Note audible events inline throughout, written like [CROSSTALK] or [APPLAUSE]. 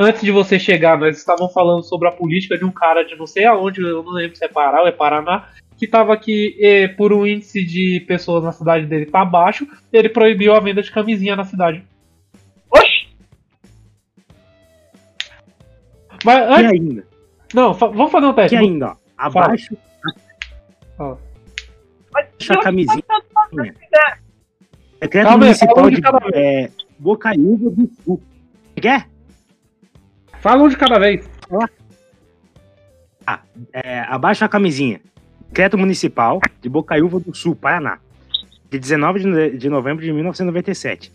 antes de você chegar, nós estavam falando sobre a política de um cara de não sei aonde, eu não lembro se é Pará ou é Paraná, que estava aqui e, por um índice de pessoas na cidade dele tá baixo, ele proibiu a venda de camisinha na cidade. Oxi! Mas antes, ainda? não, fa- vamos fazer um Que teste. ainda, ó. Abaixo Fala. Deixa a camisinha. se quiser. Decreto Calma Municipal um de é, Bocaiúva do Sul. Quer? Fala um de cada vez. É, abaixo a camisinha. Decreto Municipal de Bocaiúva do Sul, Paraná. De 19 de no- de novembro de 1997.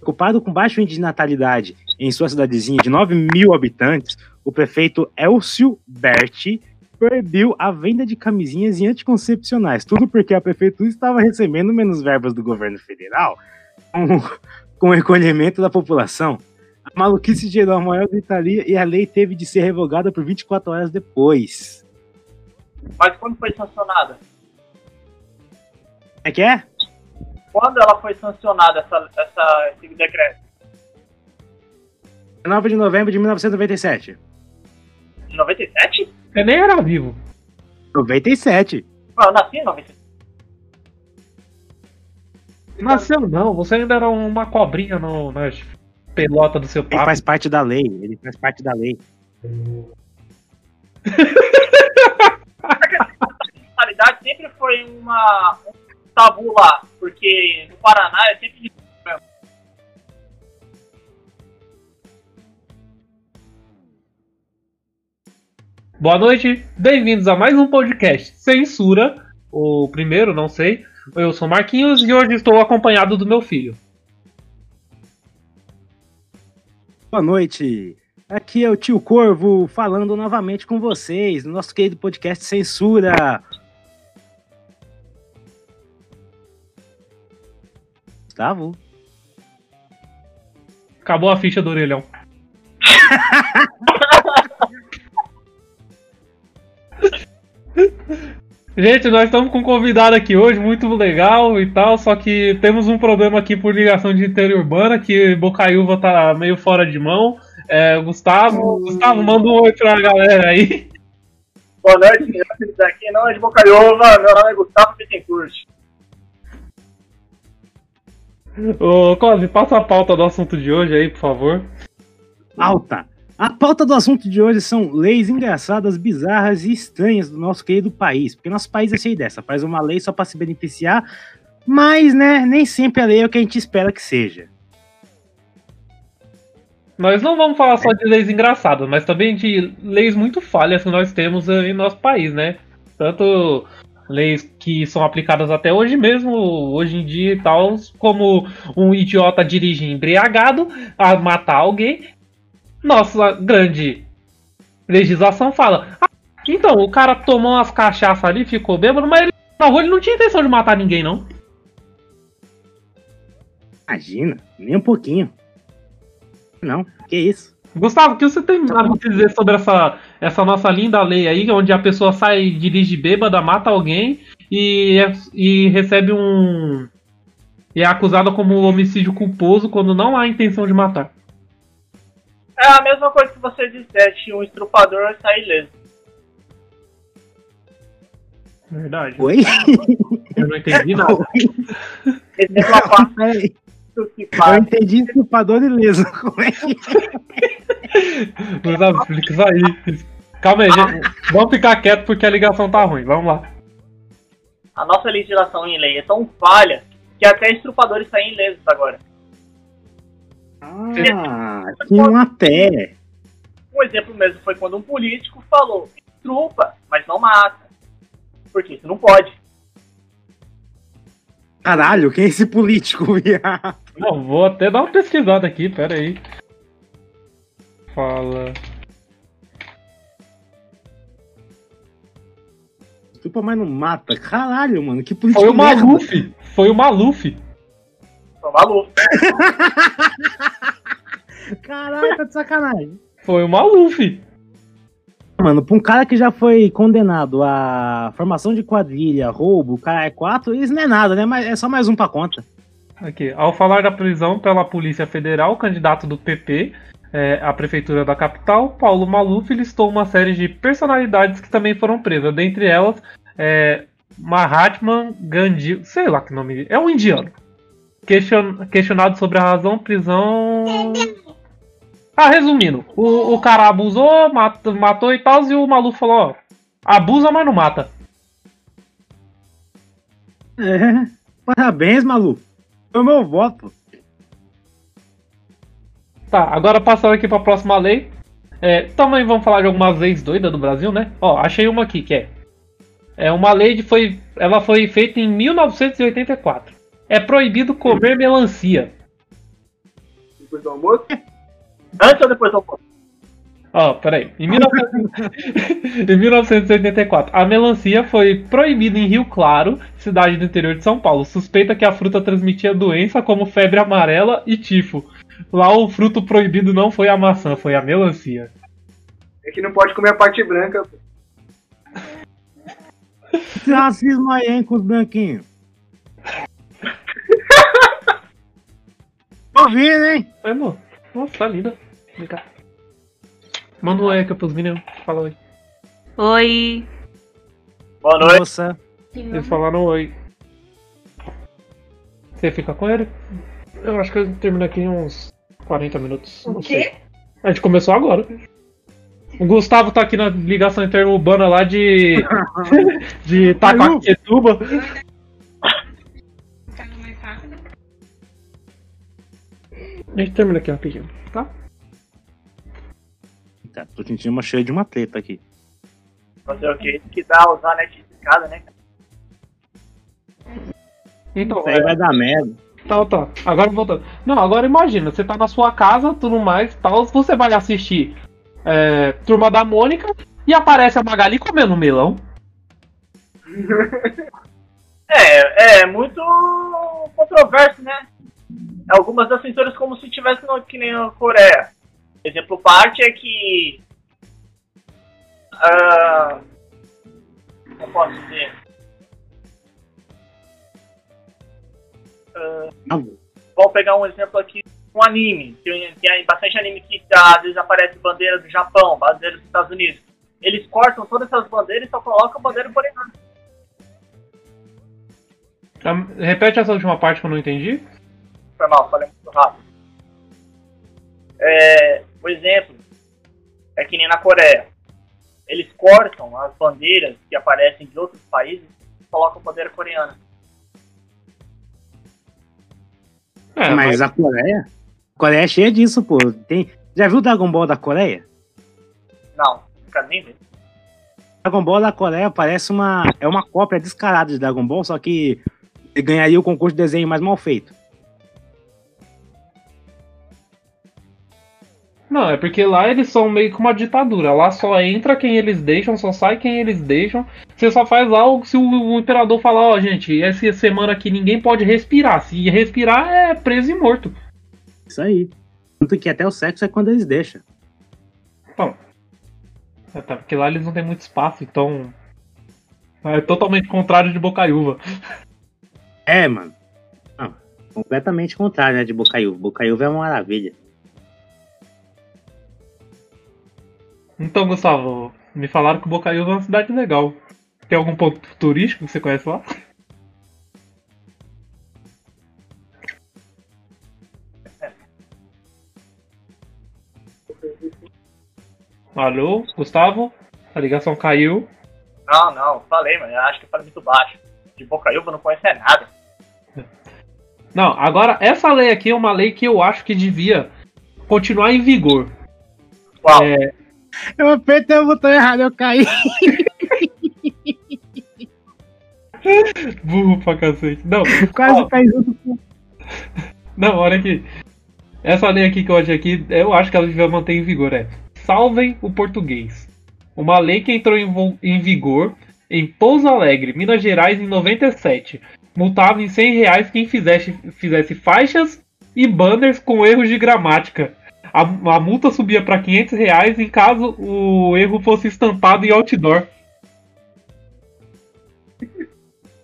Ocupado com baixa índice de natalidade em sua cidadezinha de 9 mil habitantes, o prefeito Elcio Berti proibiu a venda de camisinhas e anticoncepcionais. Tudo porque a prefeitura estava recebendo menos verbas do governo federal com, com o recolhimento da população. A maluquice gerou a maior gritaria e a lei teve de ser revogada por 24 horas depois. Mas quando foi sancionada? É que é? Quando ela foi sancionada, essa, essa, esse decreto? 9 de novembro de 1997. Em 97? Você nem era vivo. 97. Ué, eu nasci em 97. Nasceu não, você ainda era uma cobrinha no, na pelota do seu Ele papo. faz parte da lei. Ele faz parte da lei. natalidade sempre foi uma, um tabu lá, porque no Paraná é sempre difícil mesmo. Boa noite, bem-vindos a mais um podcast Censura, o primeiro, não sei. Eu sou Marquinhos e hoje estou acompanhado do meu filho. Boa noite. Aqui é o tio Corvo falando novamente com vocês no nosso querido podcast Censura. Gustavo? Acabou a ficha do orelhão. [LAUGHS] Gente, nós estamos com um convidado aqui hoje, muito legal e tal, só que temos um problema aqui por ligação de interurbana, que Bocaiúva tá meio fora de mão. É, Gustavo, Gustavo, manda um oi pra galera aí. Boa noite. Aqui não é de Bocaiúva, meu nome é Gustavo Bittencourt. Ô, Cosme, passa a pauta do assunto de hoje aí, por favor. Pauta. A pauta do assunto de hoje são leis engraçadas, bizarras e estranhas do nosso querido país. Porque nosso país é cheio dessa, faz uma lei só para se beneficiar, mas, né, nem sempre a lei é o que a gente espera que seja. Nós não vamos falar só de leis engraçadas, mas também de leis muito falhas que nós temos em nosso país, né? Tanto leis que são aplicadas até hoje mesmo, hoje em dia e tal, como um idiota dirigir embriagado a matar alguém. Nossa grande legislação fala. "Ah, então, o cara tomou umas cachaças ali, ficou bêbado, mas ele, na rua ele não tinha intenção de matar ninguém, não. Imagina, nem um pouquinho. Não, que isso. Gustavo, o que você tem a dizer sobre essa, essa nossa linda lei aí, onde a pessoa sai, dirige bêbada, mata alguém e, é- e recebe um. e é acusada como homicídio culposo quando não há intenção de matar? É a mesma coisa que você disseste, um estrupador sai ileso. Verdade. Oi? Eu não entendi nada. [LAUGHS] Exemplo a parte Peraí, que eu entendi estrupador ileso. Como é que aí. Calma aí, gente. Vamos ficar quieto porque a ligação tá ruim. Vamos lá. A nossa legislação em lei é tão falha que até estrupadores saem ilesos agora. Ah, tinha um até. Um exemplo mesmo foi quando um político falou: estrupa, mas não mata. Porque isso não pode. Caralho, quem é esse político, [LAUGHS] viado? Não, vou até dar uma pesquisada aqui, pera aí. Fala. Estupa, mas não mata. Caralho, mano, que político Foi o merda. Maluf. Foi o Maluf. Sou maluco. [LAUGHS] Caralho, tá de sacanagem. Foi o Maluf. Mano, pra um cara que já foi condenado a formação de quadrilha, roubo, cara é quatro, isso não é nada, né? Mas é só mais um pra conta. Aqui, ao falar da prisão pela Polícia Federal, o candidato do PP é, a prefeitura da capital, Paulo Maluf listou uma série de personalidades que também foram presas. Dentre elas, é, Mahatma Gandhi, sei lá que nome, é um indiano. Question, questionado sobre a razão prisão. Ah, resumindo, o, o cara abusou, matou, matou e tal, e o Maluf falou: ó, abusa, mas não mata. É, parabéns, maluco. Foi meu voto. Tá, agora passando aqui pra próxima lei. É, também vamos falar de algumas leis doidas do Brasil, né? Ó, achei uma aqui que é. É uma lei de foi. Ela foi feita em 1984. É proibido comer melancia. Depois do almoço? [LAUGHS] Antes ou depois do almoço? Ó, peraí. Em, 19... [LAUGHS] em 1984, a melancia foi proibida em Rio Claro, cidade do interior de São Paulo. Suspeita que a fruta transmitia doença como febre amarela e tifo. Lá o fruto proibido não foi a maçã, foi a melancia. É que não pode comer a parte branca. racismo aí, hein, com os branquinhos? Ouvindo, hein? É, mano. Nossa, tá linda. Vem cá. Manda um oi aqui pros meninos. Fala oi. Oi. Boa noite. Moça. Eles falaram oi. Você fica com ele? Eu acho que eu termino aqui em uns 40 minutos. O não quê? sei. A gente começou agora. O Gustavo tá aqui na ligação interurbana lá de. [LAUGHS] de Itacoaquecetuba. A gente termina aqui rapidinho, tá? Tá, tô sentindo uma cheia de uma treta aqui. Fazer o quê? Que dá usar a net de escada, né? Então, Isso aí vai dar merda. Tá, tá. Agora voltando. Não, agora imagina, você tá na sua casa, tudo mais, tal, você vai assistir é, Turma da Mônica e aparece a Magali comendo um melão. [LAUGHS] É, é muito controverso, né? Algumas das censuras como se tivesse no, que nem na Coreia. Exemplo parte é que. eu posso dizer. Ah, vamos pegar um exemplo aqui, um anime. Tem, tem bastante anime que às vezes aparece bandeira do Japão, bandeira dos Estados Unidos. Eles cortam todas essas bandeiras e só colocam a bandeira coreana. Tá, Repete essa última parte que eu não entendi. Foi mal, falei muito rápido. É, o exemplo é que nem na Coreia. Eles cortam as bandeiras que aparecem de outros países e colocam a bandeira coreana. É, mas a Coreia? A Coreia é cheia disso, pô. Tem... Já viu o Dragon Ball da Coreia? Não, não quero nem ver. Dragon Ball da Coreia parece uma. É uma cópia descarada de Dragon Ball, só que ele ganharia o concurso de desenho mais mal feito. Não, é porque lá eles são meio que uma ditadura. Lá só entra quem eles deixam, só sai quem eles deixam. Você só faz algo se o, o imperador falar, ó, gente, essa semana aqui ninguém pode respirar. Se respirar, é preso e morto. Isso aí. Tanto que até o sexo é quando eles deixam. É, tá, porque lá eles não têm muito espaço, então. É totalmente contrário de Bocaiúva. É, mano. Não, completamente contrário, né, de Bocaiúva. Bocaiúva é uma maravilha. Então, Gustavo, me falaram que Bocaiúva é uma cidade legal. Tem algum ponto turístico que você conhece lá? Alô, Gustavo? A ligação caiu. Não, não, falei, mas acho que falei muito baixo. De Bocaiúva não conhece nada. Não, agora essa lei aqui é uma lei que eu acho que devia continuar em vigor. Qual? É, Eu apertei o botão errado, eu caí. [LAUGHS] burro pra cacete. Não, Quase Ó. caí junto com. Não, olha aqui. Essa lei aqui que eu achei aqui, eu acho que ela devia manter em vigor. É Salvem o português. Uma lei que entrou em, em vigor em Pouso Alegre, Minas Gerais, em 97. Multava em 100 reais quem fizesse, fizesse faixas e banners com erros de gramática. A, a multa subia para 500 reais em caso o erro fosse estampado em outdoor.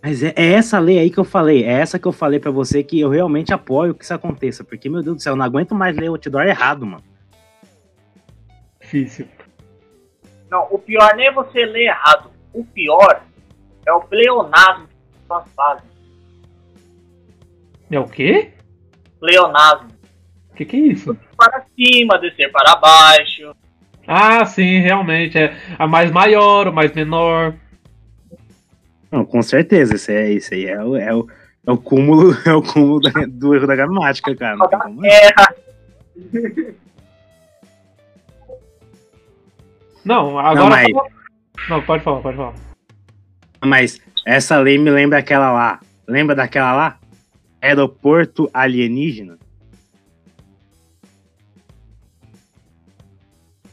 Mas é, é essa lei aí que eu falei. É essa que eu falei pra você que eu realmente apoio que isso aconteça. Porque, meu Deus do céu, eu não aguento mais ler outdoor errado, mano. difícil. Não, o pior nem é você ler errado. O pior é o pleonasmo que as pessoas fazem. É o quê? Pleonasmo. O que, que é isso? Para cima, descer para baixo. Ah, sim, realmente. É a mais maior, o mais menor. Não, com certeza, isso, é, isso aí é o, é o, é o cúmulo, [LAUGHS] é o cúmulo da- do erro da gramática, cara. Não tem como- Erra. Não, agora. Não, mas- Não, pode falar, pode falar. Mas essa lei me lembra aquela lá. Lembra daquela lá? Aeroporto alienígena?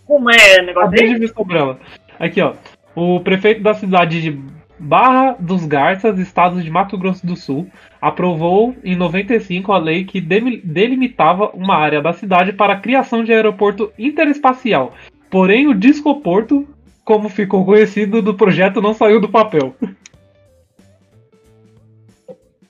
Como é o negócio aí? de. Aqui, ó. O prefeito da cidade de Barra dos Garças, estado de Mato Grosso do Sul, aprovou em 95 a lei que delimitava uma área da cidade para a criação de aeroporto interespacial. Porém, o Discoporto, como ficou conhecido do projeto, não saiu do papel.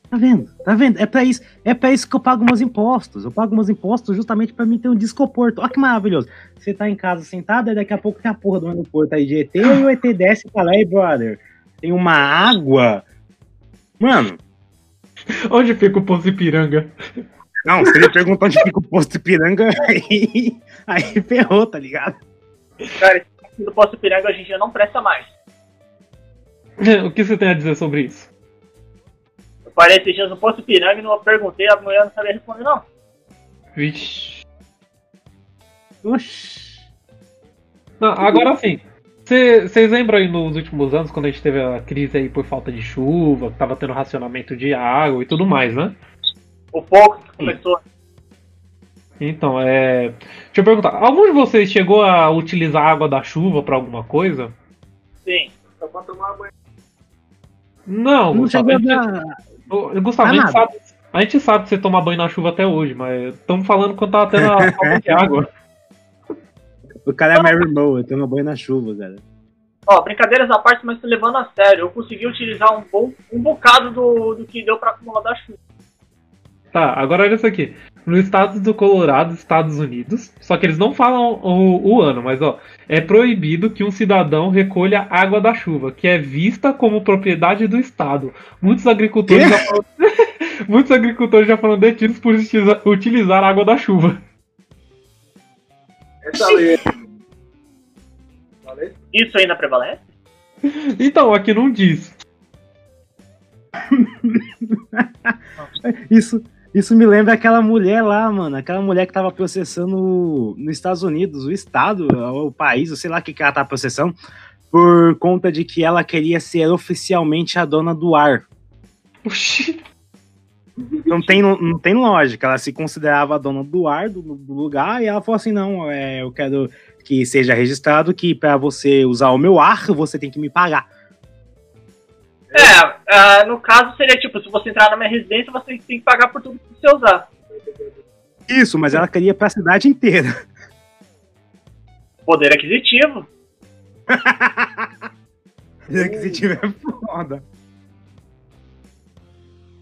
Tá vendo? Tá vendo? É pra isso, é pra isso que eu pago meus impostos. Eu pago meus impostos justamente pra mim ter um descoporto. Olha que maravilhoso. Você tá em casa sentado, e daqui a pouco tem a porra do aeroporto aí de ET e o ET desce e fala, ei, brother, tem uma água. Mano, Onde fica o Poço Ipiranga? não, se ele perguntar onde fica o posto Ipiranga, [LAUGHS] aí, aí ferrou, tá ligado? Cara, esse do Poço Piranga hoje em dia não presta mais. [LAUGHS] O que você tem a dizer sobre isso? Eu parei esses dias no Poço Piranga e não perguntei, a mulher não sabia responder, não. Vixe. Oxi. Não, agora sim. Vocês lembram aí nos últimos anos, quando a gente teve a crise aí por falta de chuva, que tava tendo racionamento de água e tudo mais, né? O pouco que começou. Então, é. Deixa eu perguntar, algum de vocês chegou a utilizar a água da chuva pra alguma coisa? Sim. Só pra tomar banho. Não, Não Gustavo. chegou A. Ô, Gustavo, a Ah, gente, sabe, a gente sabe que você toma banho na chuva até hoje, mas estamos falando quando tava tendo a [LAUGHS] falta de água. O cara é Mary Moe, toma banho na chuva, cara. Ó, brincadeiras à parte, mas levando a sério, eu consegui utilizar um bom um bocado do, do que deu pra acumular da chuva. Tá, agora olha isso aqui. No estado do Colorado, Estados Unidos, só que eles não falam o, o ano, mas ó, é proibido que um cidadão recolha água da chuva, que é vista como propriedade do estado. Muitos agricultores já foram, [LAUGHS] muitos agricultores já foram detidos por utiliza- utilizar a água da chuva. Falei? Isso ainda prevalece? Então, aqui não diz. [LAUGHS] Isso, isso me lembra aquela mulher lá, mano. Aquela mulher que tava processando nos Estados Unidos, o estado, o país, sei lá o que, que ela tá processando, por conta de que ela queria ser oficialmente a dona do ar. Oxi. Não tem, não tem lógica. Ela se considerava a dona do ar do, do lugar e ela falou assim: não, é, eu quero que seja registrado que para você usar o meu ar, você tem que me pagar. É, ah, no caso seria tipo, se você entrar na minha residência, você tem que pagar por tudo que você usar. Isso, mas ela queria pra cidade inteira. Poder aquisitivo. [LAUGHS] Se tiver foda.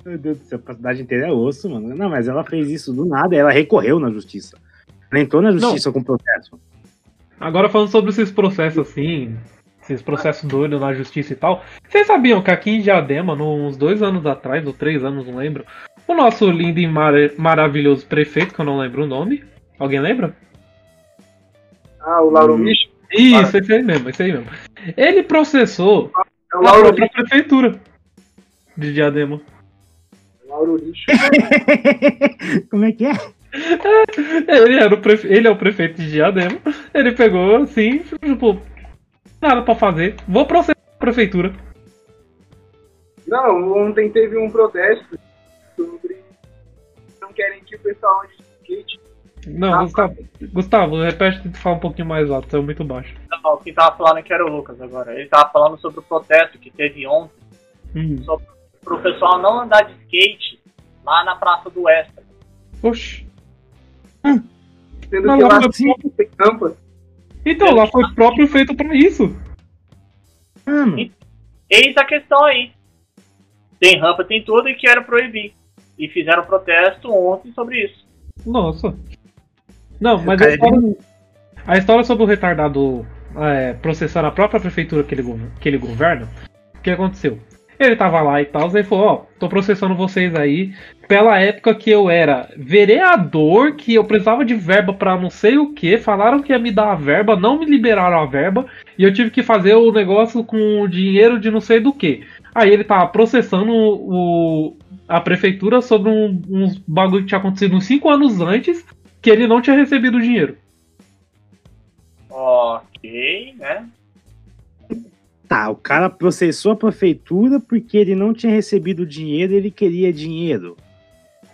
Meu Deus do céu, pra cidade inteira é osso, mano. Não, mas ela fez isso do nada, ela recorreu na justiça. Ela entrou na justiça com processo. Agora falando sobre esses processos assim, esses processos doidos na justiça e tal. Vocês sabiam que aqui em Diadema, uns dois anos atrás, ou três anos, não lembro, o nosso lindo e mar- maravilhoso prefeito, que eu não lembro o nome. Alguém lembra? Ah, o Lauro Hum. Micho? Isso, esse aí mesmo, esse aí mesmo. Ele processou É o a Lauro própria Micho. prefeitura de Diadema. Lauro Micho. [LAUGHS] Como é que é? [LAUGHS] Ele, era o prefe... ele é o prefeito de Diadema. Ele pegou assim, tipo, nada pra fazer. Vou processar a prefeitura. Não, ontem teve um protesto sobre. Não querem que o pessoal ande de skate. Não, Ah, Gustavo, Gustavo, repete de falar um pouquinho mais alto, saiu muito baixo. Não, quem tava falando que era o Lucas agora. Ele tava falando sobre o protesto que teve ontem, Hum. pro pessoal não andar de skate lá na Praça do Extra. Oxi. Sendo Não, que não, lá não, sim tem rampa. Então, lá foi próprio feito pra isso. Mano, Eis a questão aí. Tem rampa, tem tudo e querem proibir. E fizeram protesto ontem sobre isso. Nossa. Não, mas é falo, A história sobre o retardado é, processando a própria prefeitura que ele, que ele governa, o que aconteceu? Ele tava lá e tal, aí falou, ó, tô processando vocês aí pela época que eu era vereador, que eu precisava de verba pra não sei o que, falaram que ia me dar a verba, não me liberaram a verba, e eu tive que fazer o negócio com o dinheiro de não sei do que. Aí ele tava processando o, a prefeitura sobre um, uns bagulho que tinha acontecido uns 5 anos antes, que ele não tinha recebido o dinheiro. Ok, né? Tá, o cara processou a prefeitura porque ele não tinha recebido dinheiro e ele queria dinheiro.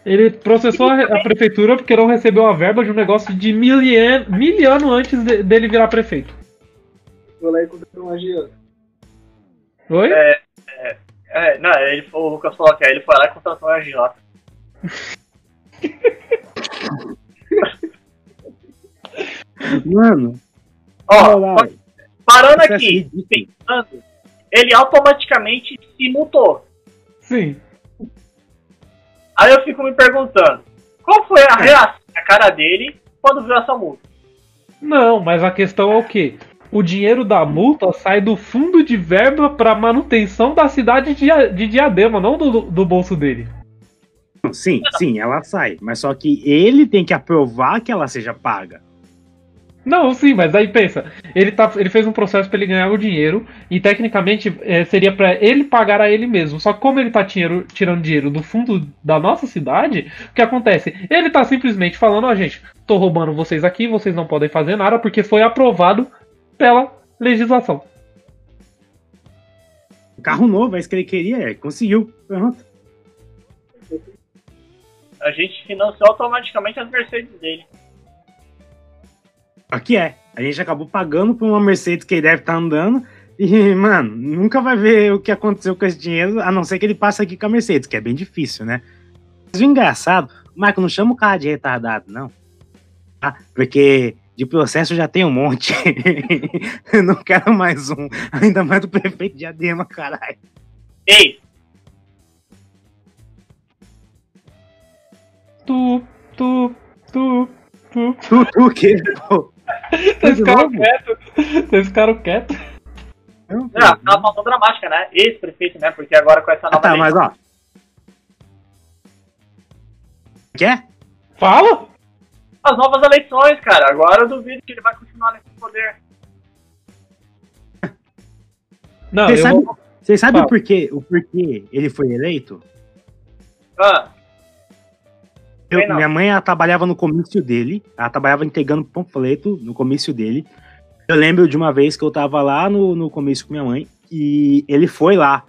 Ele processou a, a prefeitura porque não recebeu a verba de um negócio de milian, miliano antes de- dele virar prefeito. Vou lá e contratou um agiota. Oi? É, não, ele, o Lucas falou que ele foi lá e contratou um agiota. [LAUGHS] Mano, Ó, lá, parando isso é aqui, pensando, ele automaticamente se mutou. Sim. Aí eu fico me perguntando, qual foi a reação na cara dele quando viu essa multa? Não, mas a questão é o quê? O dinheiro da multa sai do fundo de verba para manutenção da cidade de Diadema, não do, do bolso dele. Sim, sim, ela sai. Mas só que ele tem que aprovar que ela seja paga. Não, sim, mas aí pensa, ele, tá, ele fez um processo para ele ganhar o dinheiro e tecnicamente é, seria para ele pagar a ele mesmo. Só que como ele tá dinheiro- tirando dinheiro do fundo da nossa cidade, o que acontece? Ele tá simplesmente falando, ó, gente, tô roubando vocês aqui, vocês não podem fazer nada porque foi aprovado pela legislação. O carro novo, é isso que ele queria, é, conseguiu. Pronto. A gente financiou automaticamente as Mercedes dele. Aqui é. A gente acabou pagando por uma Mercedes que ele deve estar andando. E, mano, nunca vai ver o que aconteceu com esse dinheiro, a não ser que ele passe aqui com a Mercedes, que é bem difícil, né? Mas o engraçado, Marco, não chama o cara de retardado, não. Tá? Porque de processo já tem um monte. [LAUGHS] Eu não quero mais um. Ainda mais do prefeito de Adema, caralho. Ei, Tu, tu, tu, tu. Tu, tu o quê, pô? Vocês ficaram quietos. Vocês ficaram quietos. Não, ah, tá uma falta dramática, né? Ex-prefeito, né? Porque agora com essa Ah, nova tá, lei- mas ó. Quer? Fala! as novas eleições, cara. Agora eu duvido que ele vai continuar nesse poder. Não, Você eu sabe, vou- sabe o, porquê, o porquê ele foi eleito? Ah, Eu- minha mãe ela trabalhava no comício dele, ela trabalhava entregando panfleto no comício dele. Eu lembro de uma vez que eu tava lá no, no comício com minha mãe e ele foi lá.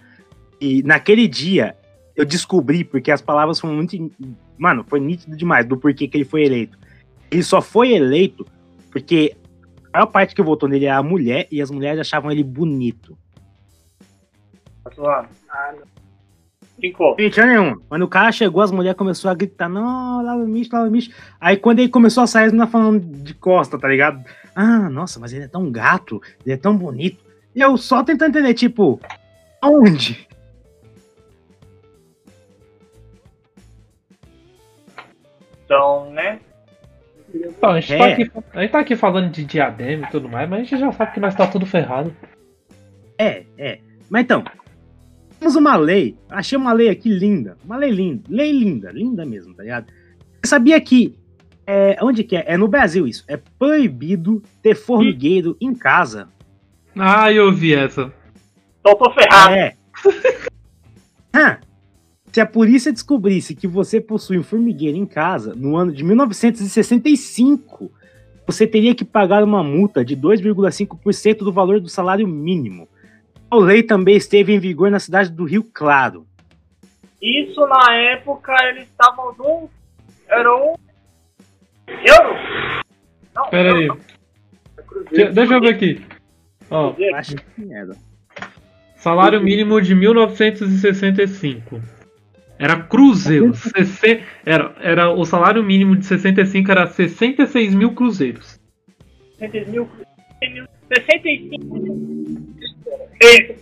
E naquele dia eu descobri, porque as palavras foram muito. Mano, foi nítido demais do porquê que ele foi eleito. Ele só foi eleito porque a maior parte que votou nele era a mulher e as mulheres achavam ele bonito. tá. Ah, não. Ficou. Gente, olha nenhuma. Quando o cara chegou, as mulheres começaram a gritar, não, lá o Micho, lá o Micho. Aí quando ele começou a sair, as meninas falando de costa, tá ligado? Ah, nossa, mas ele é tão gato, ele é tão bonito. E eu só tentando entender, tipo, aonde? Então, né? Então, a, gente É. tá aqui, a gente tá aqui falando de diadema e tudo mais, mas a gente já sabe que nós tá tudo ferrado. É, é. Mas então, temos uma lei, achei uma lei aqui linda, uma lei linda, lei linda, linda mesmo, tá ligado? Você sabia que, é, onde que é? É no Brasil isso, é proibido ter formigueiro em casa. Ah, eu vi essa. Então tô ferrado. É. [LAUGHS] Hã? Se a polícia descobrisse que você possui um formigueiro em casa no ano de 1965, você teria que pagar uma multa de 2,5% do valor do salário mínimo. A lei também esteve em vigor na cidade do Rio Claro. Isso na época eles estavam num. Era um. Euro? Não, Pera aí. É Cruzeiro. Deixa eu ver aqui. Ó, Cruzeiro. Acho que era. salário mínimo de 1965. Era cruzeiro. 60 Era, era, o salário mínimo de 65 era 66 mil cruzeiros. 60 mil. 65. Beijo.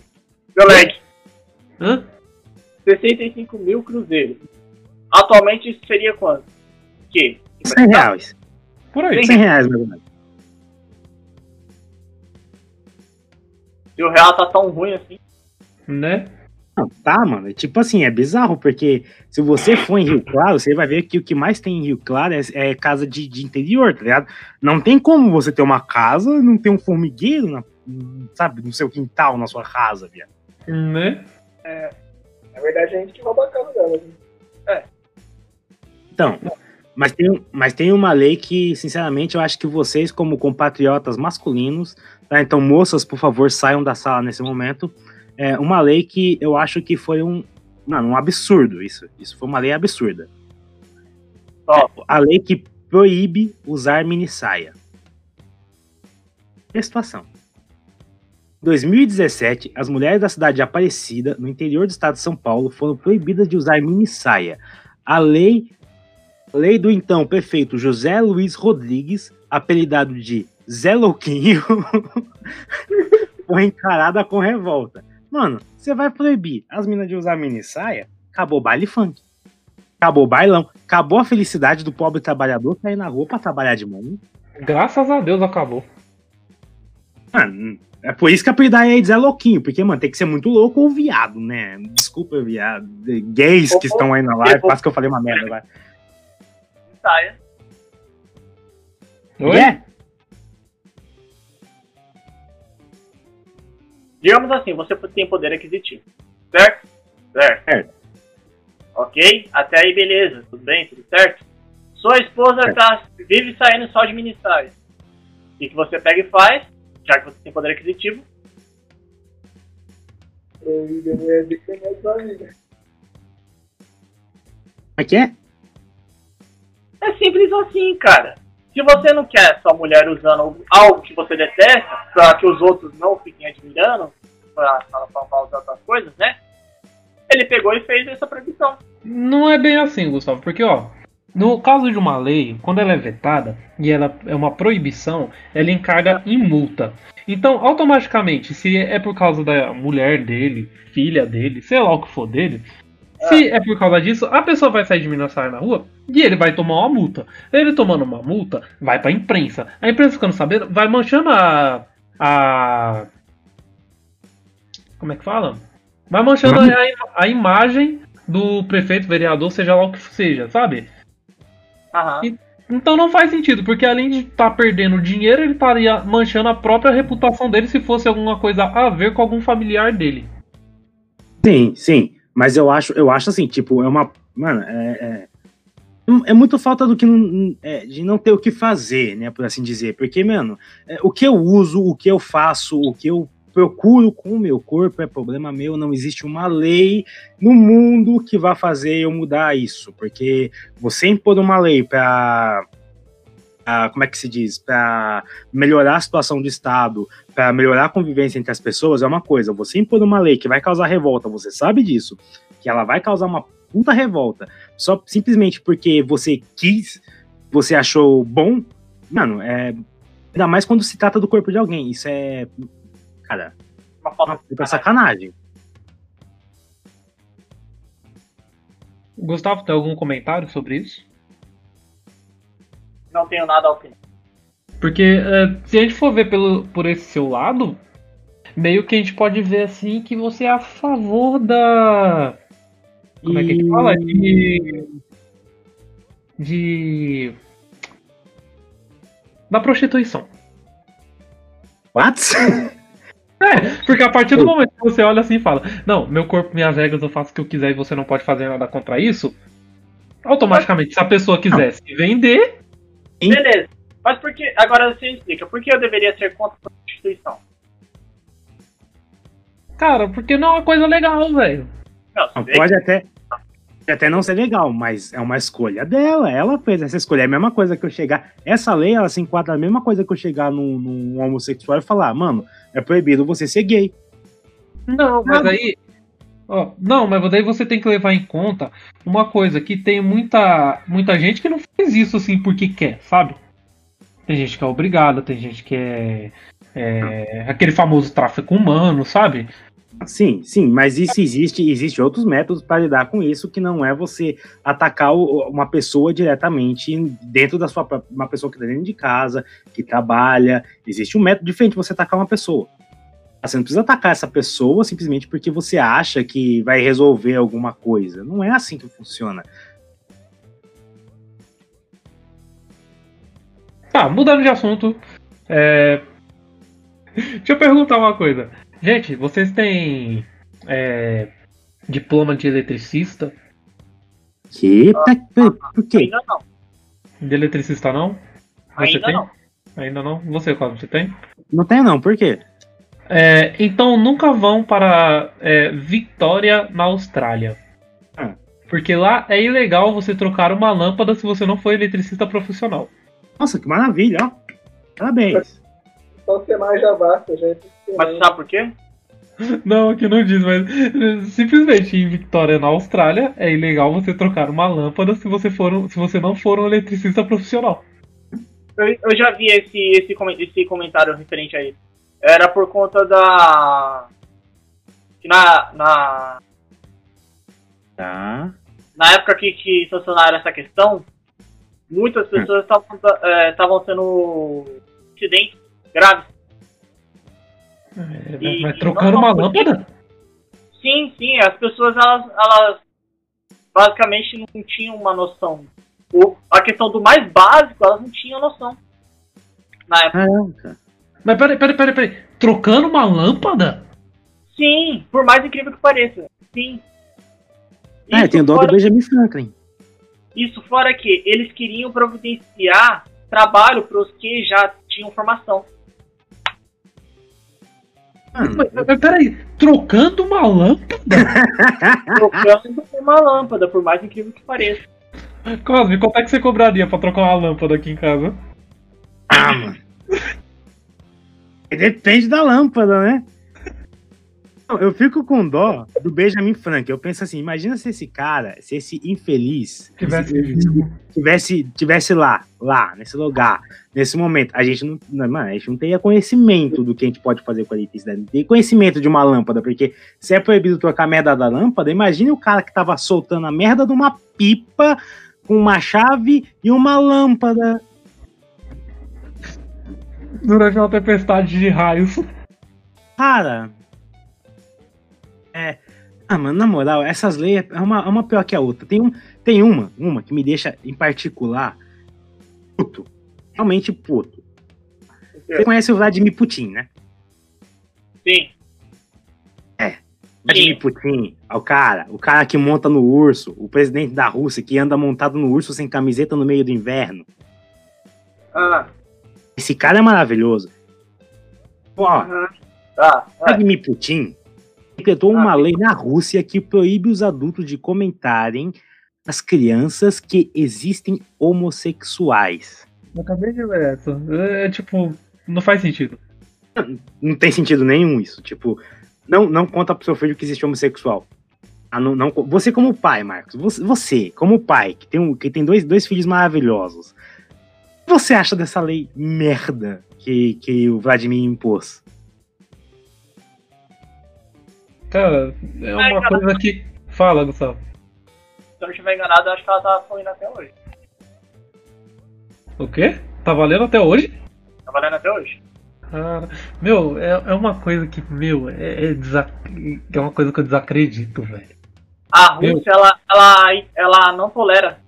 Hã? 65 mil cruzeiros. Atualmente isso seria quanto? Que? 100 reais. Por aí. 100, 100 reais, meu amigo. E o real tá tão ruim assim. Né? Não, tá, mano. É tipo assim, é bizarro, porque se você for em Rio Claro, você vai ver que o que mais tem em Rio Claro é, é casa de, de, interior, tá ligado? Não tem como você ter uma casa, e não ter um formigueiro na sabe, no seu quintal, na sua casa, viado. Né? Na verdade, a gente que rouba a casa dela. né? Então, mas tem, mas tem uma lei que, sinceramente, eu acho que vocês, como compatriotas masculinos, tá? Então, moças, por favor, saiam da sala nesse momento. É uma lei que eu acho que foi um. Mano, um absurdo isso. Isso foi uma lei absurda. Ó, A lei que proíbe usar mini saia. Que situação. Em 2017, as mulheres da cidade de Aparecida, no interior do estado de São Paulo, foram proibidas de usar mini saia. A lei, lei do então prefeito José Luiz Rodrigues, apelidado de Zé Louquinho, [LAUGHS] foi encarada com revolta. Mano, você vai proibir as minas de usar mini saia? Acabou o baile funk. Acabou o bailão. Acabou a felicidade do pobre trabalhador sair na rua pra trabalhar de manhã. Graças a Deus acabou. Mano, é por isso que a apelidar é Louquinho, porque, mano, tem que ser muito louco ou viado, né? Desculpa, viado. Gays que estão aí na live, quase que eu falei uma merda agora. saia. Oi? É? Digamos assim, você tem poder aquisitivo. Certo? Certo. Certo. Ok? Até aí, beleza. Tudo bem? Tudo certo? Sua esposa Certo. tá, vive saindo só de mini saia. O que, que você pega e faz? Já que você tem poder aquisitivo, Proibida a mulher de comer sua amiga. Como é que é? É simples assim, cara. Se você não quer sua mulher usando algo que você detesta, pra que os outros não fiquem admirando, pra, pra, pra, pra usar outras coisas, né? Ele pegou e fez essa proibição. Não é bem assim, Gustavo, porque ó, no caso de uma lei, quando ela é vetada e ela é uma proibição, ela encarga em multa. Então, automaticamente, se é por causa da mulher dele, filha dele, sei lá o que for dele, se é por causa disso, a pessoa vai sair de Minas Saia na rua e ele vai tomar uma multa. Ele tomando uma multa, vai pra imprensa. A imprensa ficando sabendo, vai manchando a. a. Como é que fala? Vai manchando a, a imagem do prefeito, vereador, seja lá o que seja, sabe? Aham. E- Então não faz sentido, porque além de estar perdendo dinheiro, ele estaria manchando a própria reputação dele se fosse alguma coisa a ver com algum familiar dele. Sim, sim. Mas eu acho, eu acho assim, tipo, é uma. Mano, é. É, é muito falta do que não, é, de não ter o que fazer, né? Por assim dizer. Porque, mano, é, o que eu uso, o que eu faço, o que eu procuro com o meu corpo é problema meu. Não existe uma lei no mundo que vá fazer eu mudar isso. Porque você impor uma lei pra- como é que se diz? Pra melhorar a situação do Estado, para melhorar a convivência entre as pessoas é uma coisa. Você impor uma lei que vai causar revolta, você sabe disso, que ela vai causar uma puta revolta, só simplesmente porque você quis, você achou bom, mano, é. Ainda mais quando se trata do corpo de alguém. Isso é. Cara, Uma uma falta puta sacanagem. Gustavo, tem algum comentário sobre isso? Não tenho nada a opinar. Porque é, se a gente for ver pelo, por esse seu lado, meio que a gente pode ver assim que você é a favor da. Como é que a gente fala? De. De. Da prostituição. What? [LAUGHS] É, porque a partir do momento que você olha assim e fala, não, meu corpo, minhas regras, eu faço o que eu quiser e você não pode fazer nada contra isso, automaticamente, se a pessoa quisesse vender. Beleza. Mas por que. Agora você explica. Por que eu deveria ser contra a prostituição? cara, porque não é uma coisa legal, velho. Não, pode até. até não ser legal, mas é uma escolha dela. Ela fez essa escolha. É a mesma coisa que eu chegar. Essa lei, ela se enquadra a mesma coisa que eu chegar num, num homossexual e falar, mano, é proibido você ser gay. Não, mas Nada. aí. Ó, não, mas daí você tem que levar em conta uma coisa, que tem muita, muita gente que não faz isso assim porque quer, sabe? Tem gente que é obrigada, tem gente que é, é aquele famoso tráfico humano, sabe? Sim, sim, mas isso existe, existe outros métodos para lidar com isso que não é você atacar uma pessoa diretamente dentro da sua uma pessoa que está dentro de casa, que trabalha. Existe um método diferente de você atacar uma pessoa. Você não precisa atacar essa pessoa simplesmente porque você acha que vai resolver alguma coisa. Não é assim que funciona. Tá, mudando de assunto. É... [LAUGHS] Deixa eu perguntar uma coisa. Gente, vocês têm é, diploma de eletricista? Que? Por, por quê? Ainda não. De eletricista não? Você Ainda tem? não. Ainda não? Você, qual você tem? Não tem não, por quê? É, então nunca vão para é, Vitória, na Austrália. Ah. Porque lá é ilegal você trocar uma lâmpada se você não for eletricista profissional. Nossa, que maravilha, ó. Parabéns. Só ser mais já basta, é Mas sabe por quê? Não, aqui não diz, mas simplesmente em Vitória, na Austrália, é ilegal você trocar uma lâmpada se você, for, um- se você não for um eletricista profissional. Eu, eu já vi esse, esse, esse comentário referente a isso. Era por conta da. que na, na, Tá. na época que, que sancionaram essa questão, muitas pessoas estavam estavam sendo acidentes graves. É, E- mas e trocando uma lâmpada? Sim, sim, as pessoas elas, elas basicamente não tinham uma noção. O, a questão do mais básico, elas não tinham noção. Na época. Caraca. Mas peraí, peraí, peraí, peraí. Trocando uma lâmpada? Sim, por mais incrível que pareça. Sim. É, Isso tem o dó do Benjamin Franklin. Isso fora que eles queriam providenciar trabalho para os que já tinham formação. Mano, Mas, mas peraí, trocando uma lâmpada? [LAUGHS] Trocando uma lâmpada, por mais incrível que pareça. Cosme, quanto é que você cobraria pra trocar uma lâmpada aqui em casa? Ah, mano. Depende da lâmpada, né? Eu fico com dó do Benjamin Franklin. Eu penso assim, imagina se esse cara, se esse infeliz Tivesse esse- tivesse, tivesse lá, lá, nesse lugar, nesse momento, a gente não, não, mano, a gente não teria conhecimento do que a gente pode fazer com a eletricidade, não teria conhecimento de uma lâmpada, porque se é proibido trocar a merda da lâmpada, imagine o cara que tava soltando a merda de uma pipa com uma chave e uma lâmpada. Durante uma tempestade de raios. Cara. É. Ah, mano, na moral, essas leis é uma, é uma pior que a outra. Tem, um, tem uma, uma que me deixa em particular puto. Realmente puto. Você conhece o Vladimir Putin, né? Sim. Vladimir Putin, é o cara, o cara que monta no urso, o presidente da Rússia que anda montado no urso sem camiseta no meio do inverno. Ah, Esse cara é maravilhoso. Ó. Tá. é. Vladimir Putin decretou uma Ah. lei na Rússia que proíbe os adultos de comentarem as crianças que existem homossexuais. Eu acabei de ver essa. É, é, tipo, não faz sentido. Não tem sentido nenhum isso. Tipo, não, não conta pro seu filho que existe homossexual. Ah, não, não- você como pai, Marcos, você, você, como pai, que tem, um, que tem dois, dois filhos maravilhosos, o que você acha dessa lei merda que, que o Vladimir impôs? Cara, é uma cara. coisa que. Fala, Gustavo. Se eu não estiver enganado, eu acho que ela tá fluindo até hoje. O quê? Tá valendo até hoje? Tá valendo até hoje. Cara, meu, é, é uma coisa que, meu, é, é, desa- é uma coisa que eu desacredito, velho. A Meu. Rússia, ela, ela, ela não tolera.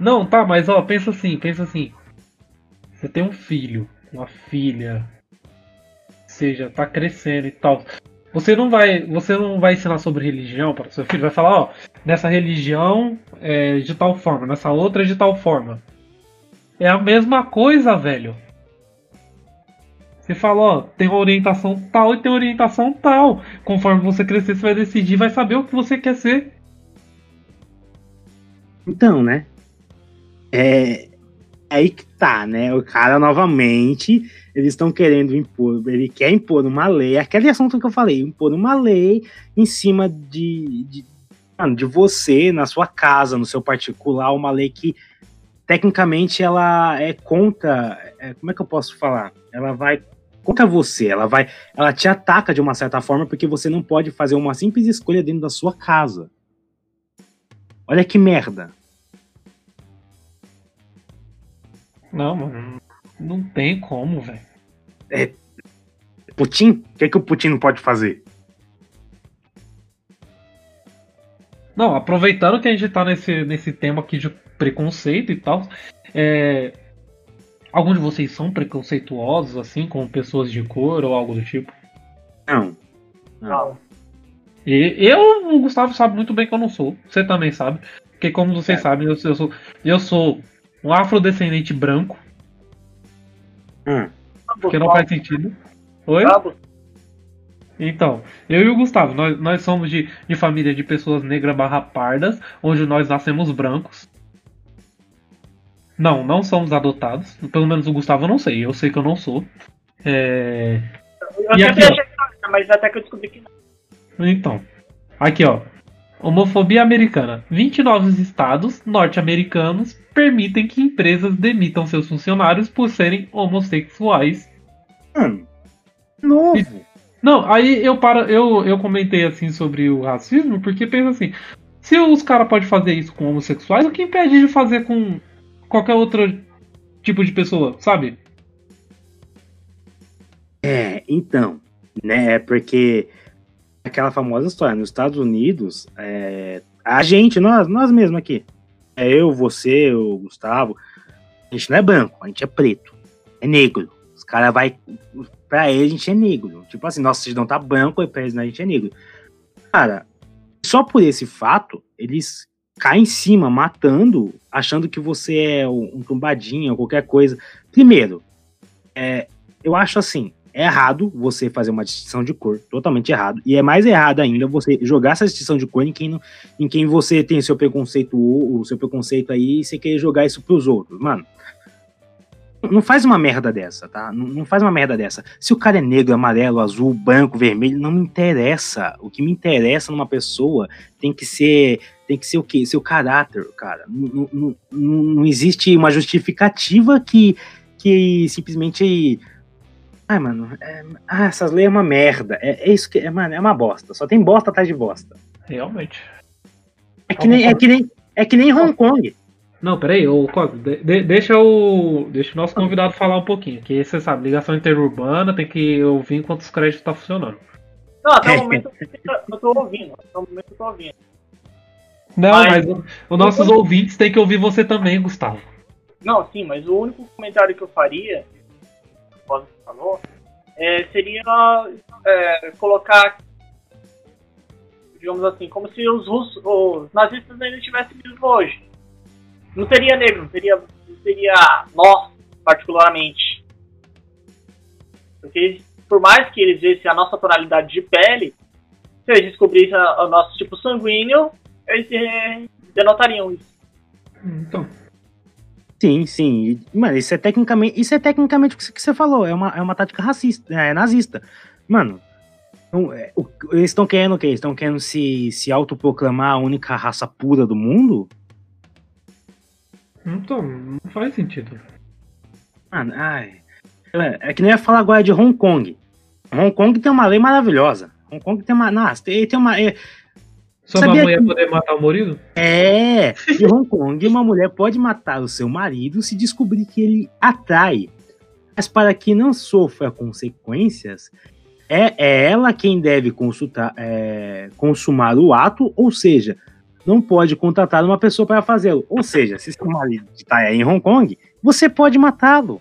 Não, tá, mas ó, pensa assim, pensa assim. Você tem um filho, uma filha, seja, tá crescendo e tal. Você não vai, você não vai ensinar sobre religião para seu filho, vai falar, ó, nessa religião é de tal forma, nessa outra é de tal forma. É a mesma coisa, velho. Você fala, ó, tem uma orientação tal e tem uma orientação tal. Conforme você crescer, você vai decidir, vai saber o que você quer ser. Então, né? É aí que tá, né? O cara novamente, eles estão querendo impor, ele quer impor uma lei, aquele assunto que eu falei, impor uma lei em cima de, de, de você, na sua casa, no seu particular, uma lei que tecnicamente ela é contra, é, como é que eu posso falar? Ela vai contra você, ela vai, ela te ataca de uma certa forma porque você não pode fazer uma simples escolha dentro da sua casa. Olha que merda. Não, mano, não tem como, velho. Putin? O que, é que o Putin não pode fazer? Não, aproveitando que a gente tá nesse, nesse tema aqui de preconceito e tal, é, alguns de vocês são preconceituosos, assim, com pessoas de cor ou algo do tipo? Não. Não. E eu, o Gustavo sabe muito bem que eu não sou. Você também sabe. Porque como vocês É. sabem, eu, eu sou, eu sou um afrodescendente branco, Hum. que não faz sentido. Oi? Então, eu e o Gustavo, nós, nós somos de, de família de pessoas negras barra pardas, onde nós nascemos brancos. Não, não somos adotados. Pelo menos o Gustavo eu não sei. Eu sei que eu não sou. É... Eu E sempre aqui, achei que mas até que eu descobri que não. Então, aqui ó. Homofobia americana. 29 estados norte-americanos permitem que empresas demitam seus funcionários por serem homossexuais. Mano. Novo. Não, aí eu para, eu, eu comentei assim sobre o racismo, porque pensa assim, se os caras podem fazer isso com homossexuais, o que impede de fazer com qualquer outro tipo de pessoa, sabe? É, então, né, porque aquela famosa história, nos Estados Unidos, é, a gente, nós, nós mesmos aqui, é eu, você, o Gustavo, a gente não é branco, a gente é preto, é negro. Os caras vai, pra eles a gente é negro. Tipo assim, nossa não tá branco, e pra eles não, a gente é negro. Cara, só por esse fato, eles caem em cima, matando, achando que você é um tombadinho ou qualquer coisa. Primeiro, é, eu acho assim, é errado você fazer uma distinção de cor, totalmente errado. E é mais errado ainda você jogar essa distinção de cor em quem, em quem você tem seu preconceito, o seu preconceito aí, e você querer jogar isso pros outros. Mano, não faz uma merda dessa, tá? Não, não faz uma merda dessa. Se o cara é negro, amarelo, azul, branco, vermelho, não me interessa. O que me interessa numa pessoa tem que ser. Tem que ser o quê? Seu caráter, cara. Não, não, não, não existe uma justificativa que, que simplesmente. Ai, mano, é- ah, essas leis é uma merda. É, é isso que. É, mano, é uma bosta. Só tem bosta atrás de bosta. Realmente. É que nem, é que nem, é que nem Hong Kong. Não, peraí, ô Cosmo, de- de- deixa o. Deixa o nosso convidado falar um pouquinho. Que você sabe, ligação interurbana, tem que ouvir enquanto os créditos tá funcionando. Não, até o momento eu tô ouvindo. Até o momento eu tô ouvindo. Não, Mas- mas o- os nossos ouvintes têm que ouvir você também, Gustavo. Não, sim, mas o único comentário que eu faria, falou, é, seria é, colocar, digamos assim, como se os russos, os nazistas ainda estivessem vivos hoje. Não teria negro, não teria, não teria nós, particularmente. Porque por mais que eles vissem a nossa tonalidade de pele, se eles descobrissem o nosso tipo sanguíneo, eles eh, denotariam isso. Então. Sim, sim. E, Mano, isso é tecnicamente, isso é tecnicamente o que você falou. É uma, é uma tática racista, é nazista. Mano, não- é, o- eles estão querendo o quê? Eles estão querendo se, se autoproclamar a única raça pura do mundo? Então, não faz sentido. Mano, ai. É, é que nem ia falar agora de Hong Kong. Hong Kong tem uma lei maravilhosa. Hong Kong tem uma. Nossa, tem, tem uma. É, Só Sabia uma mulher que- poder matar o marido? É, em Hong Kong, uma mulher pode matar o seu marido se descobrir que ele atrai. Mas para que não sofra consequências, é, é ela quem deve consultar, é, consumar o ato, ou seja, não pode contratar uma pessoa para fazê-lo. Ou seja, se seu marido está em Hong Kong, você pode matá-lo.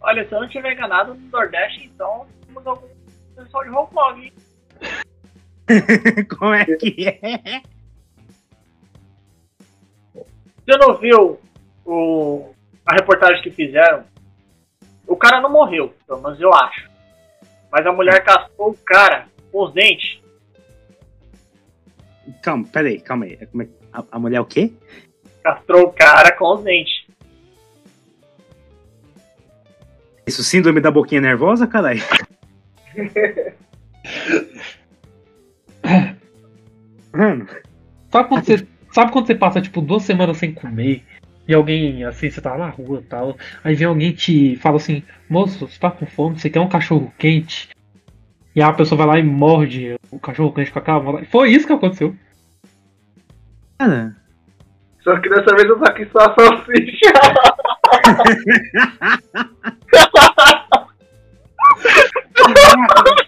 Olha, se eu não estiver enganado, no Nordeste, então, temos algum pessoal de Hong Kong, hein? [LAUGHS] Como é que é? Você não viu o, a reportagem que fizeram? O cara não morreu, pelo menos eu acho. Mas a mulher castrou o cara com os dentes. Calma, peraí, calma aí. Como é- A, a mulher é o quê? Castrou o cara com os dentes. Isso, síndrome da boquinha nervosa, caralho? [LAUGHS] Mano, Sabe quando você. Sabe quando você passa, tipo, duas semanas sem comer? E alguém, assim, você tá na rua e tal. Aí vem alguém te fala assim, moço, você tá com fome, você quer um cachorro quente? E aí a pessoa vai lá e morde o cachorro quente com a cara. Foi isso que aconteceu. cara, Só que dessa vez eu tô aqui só a salsicha. [LAUGHS] [LAUGHS]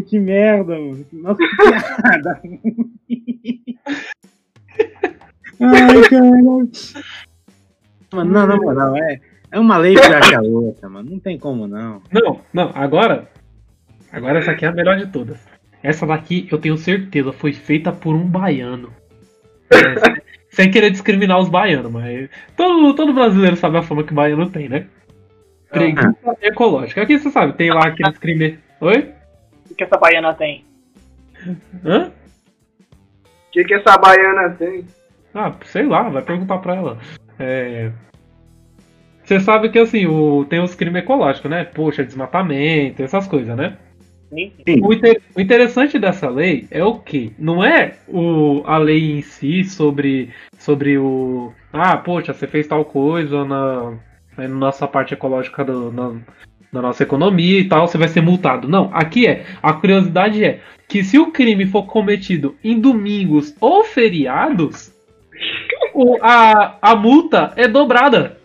que merda, mano. Nossa, que piada. Ai, caralho. Mano, não, na moral, é, é uma lei pior que a outra, mano. Não tem como não. Não, não, agora. Agora essa aqui é a melhor de todas. Essa daqui eu tenho certeza foi feita por um baiano. É, sem- sem querer discriminar os baianos, mas todo, todo brasileiro sabe a fama que baiano tem, né? Preguiça ecológica. Aqui você sabe, tem lá aqueles crime. Oi? O que essa baiana tem? Hã? O que, que essa baiana tem? Ah, sei lá, vai perguntar pra ela. É. Você sabe que assim, o... tem os crimes ecológicos, né? Poxa, desmatamento, essas coisas, né? Sim. O, inter- o interessante dessa lei é o que? Não é o, a lei em si sobre, sobre o. Ah, poxa, você fez tal coisa na, na nossa parte ecológica do, na, na nossa economia e tal, você vai ser multado. Não, aqui é. A curiosidade é que se o crime for cometido em domingos ou feriados, o- a, a multa é dobrada.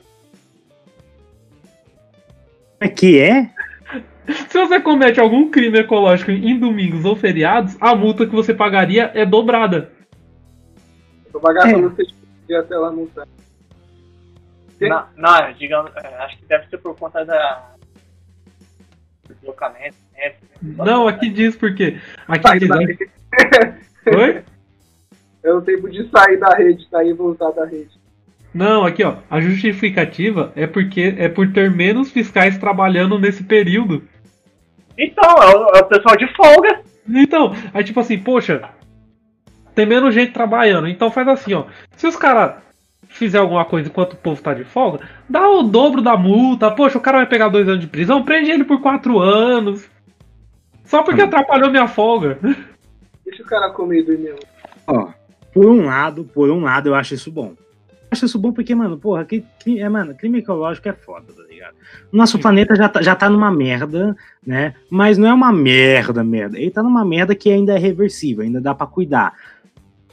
É que é? [LAUGHS] Se você comete algum crime ecológico em domingos ou feriados, a multa que você pagaria é dobrada. Vou pagar É. pra você ir até lá no site. Sim. Não, não digamos, é, acho que deve ser por conta da. Deslocamento, né? Não, aqui diz porque. Aqui Sai diz. da rede. [LAUGHS] Oi? É o tempo de sair da rede, sair e voltar da rede. Não, aqui ó. A justificativa é porque é por ter menos fiscais trabalhando nesse período. Então, é o, é o pessoal de folga. Então, aí tipo assim, poxa, tem menos gente trabalhando. Então faz assim, ó. Se os caras fizer alguma coisa enquanto o povo tá de folga, dá o dobro da multa. Poxa, o cara vai pegar dois anos de prisão, prende ele por quatro anos. Só porque atrapalhou minha folga. Deixa o cara comer do meu. Ó, por um lado, por um lado, eu acho isso bom. Eu acho isso bom porque, mano, porra, que, que- é, mano, crime ecológico é foda, tá ligado? O nosso planeta já tá, já tá numa merda, né? Mas não é uma merda, merda. Ele tá numa merda que ainda é reversível, ainda dá pra cuidar.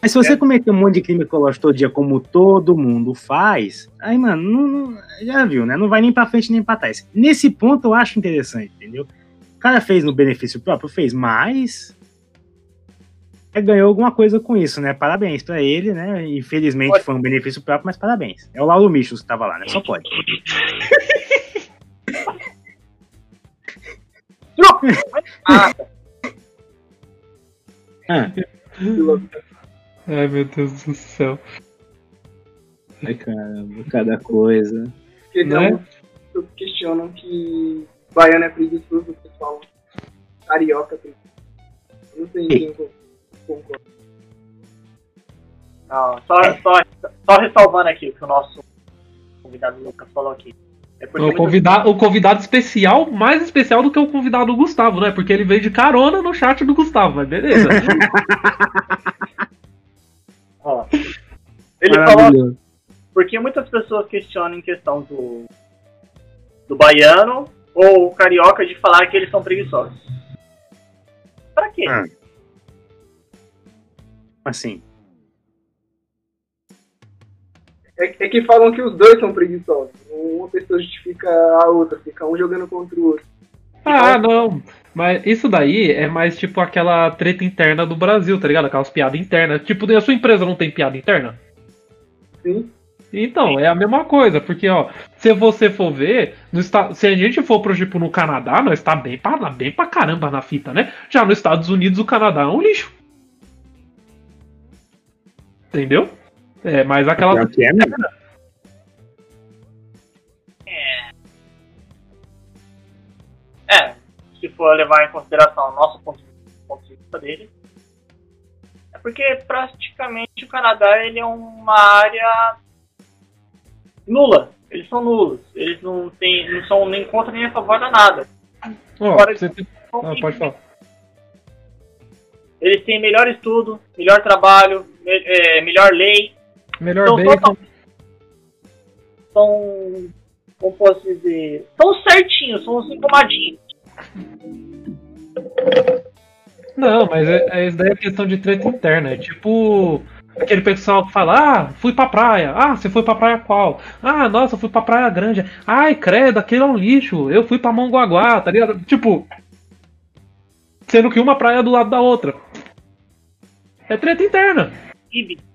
Mas se você É. cometer um monte de crime ecológico todo dia, como todo mundo faz, aí, mano, não- não- já viu, né? Não vai nem pra frente nem pra trás. Nesse ponto eu acho interessante, entendeu? O cara fez no benefício próprio, fez, mas é, ganhou alguma coisa com isso, né? Parabéns pra ele, né? Infelizmente Pode. foi um benefício próprio, mas parabéns. É o Laulo Michos que tava lá, né? Só pode. [LAUGHS] [LAUGHS] Ah, Ah, Ai meu Deus do céu. ai, caramba, cada coisa. Porque Né? questionam que baiano é preguiçoso, o pessoal carioca é preguiçoso. Não sei quem con- concorda. não, só, só, só ressalvando aqui o que o nosso convidado Lucas falou aqui. É porque O convidado, o convidado especial, mais especial do que o convidado do Gustavo, né? Porque ele veio de carona no chat do Gustavo, mas beleza. [LAUGHS] ele falou porque muitas pessoas questionam em questão do, do baiano ou carioca de falar que eles são preguiçosos. Pra quê? Ah. Assim. É, é que falam que os dois são preguiçosos. Uma pessoa justifica a outra, fica um jogando contra o outro. Ah, não. Mas isso daí é mais tipo aquela treta interna do Brasil, tá ligado? Aquelas piadas internas. Tipo, a sua empresa não tem piada interna? Sim. Então, é a mesma coisa, porque, ó, se você for ver, no esta- se a gente for, pro, tipo, no Canadá, nós tá bem pra, bem pra caramba na fita, né? Já nos Estados Unidos, o Canadá é um lixo. Entendeu? É, mas aquela. É. É, se for levar em consideração o nosso ponto, ponto de vista dele. É porque praticamente o Canadá ele é uma área nula. Eles são nulos. Eles não tem, não são nem contra nem a favor da nada. Ó, Fora você tem- ah, pode falar. Eles têm melhor estudo, melhor trabalho, me- é, melhor lei. Melhor Então, total- São, como posso dizer, são certinhos, são assim engomadinhos. Não, mas é, é, isso daí é questão de treta interna. É tipo aquele pessoal que fala: Ah, fui pra praia. Ah, você foi pra praia qual? Ah, nossa, fui pra Praia Grande. Ai, credo, aquele é um lixo. Eu fui pra Mongaguá, tá ligado? Tipo. Sendo que uma praia é do lado da outra. É treta interna. Ibi.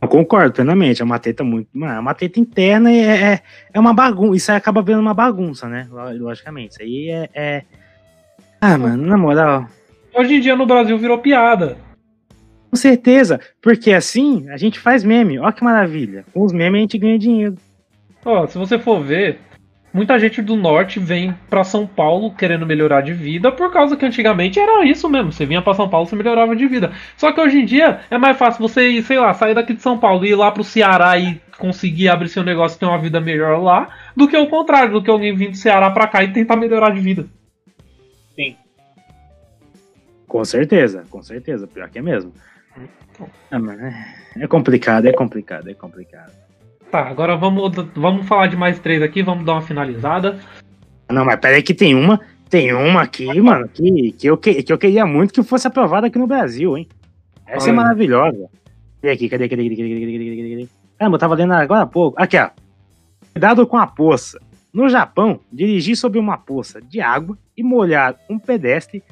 Eu concordo plenamente. É uma treta muito. Mano, é uma treta interna e é, é, é uma bagunça. Isso aí acaba vendo uma bagunça, né? Lo- Logicamente. Isso aí é. é- Ah, mano, na moral. Hoje em dia no Brasil virou piada. Com certeza. Porque assim a gente faz meme. Olha que maravilha. Com os memes a gente ganha dinheiro. Ó, se você for ver, muita gente do norte vem pra São Paulo querendo melhorar de vida, por causa que antigamente era isso mesmo. Você vinha pra São Paulo, você melhorava de vida. Só que hoje em dia é mais fácil você ir, sei lá, sair daqui de São Paulo e ir lá pro Ceará e conseguir abrir seu negócio e ter uma vida melhor lá, do que o contrário, do que alguém vir do Ceará pra cá e tentar melhorar de vida. Sim. Com certeza, com certeza. Pior que é mesmo. Ah, mano, é- é complicado, é complicado, é complicado. Tá, agora vamos, vamos falar de mais três aqui, vamos dar uma finalizada. Não, mas peraí que tem uma. Tem uma aqui, mano, que, que, eu, que, que eu queria muito que fosse aprovada aqui no Brasil, hein? Essa é Olha. maravilhosa. Cadê aqui? Cadê, cadê, cadê, cadê, cadê, cadê, cadê, cadê, cadê? Caramba, eu tava lendo agora há pouco. Aqui, ó. Cuidado com a poça. No Japão, dirigir sobre uma poça de água e molhar um pedestre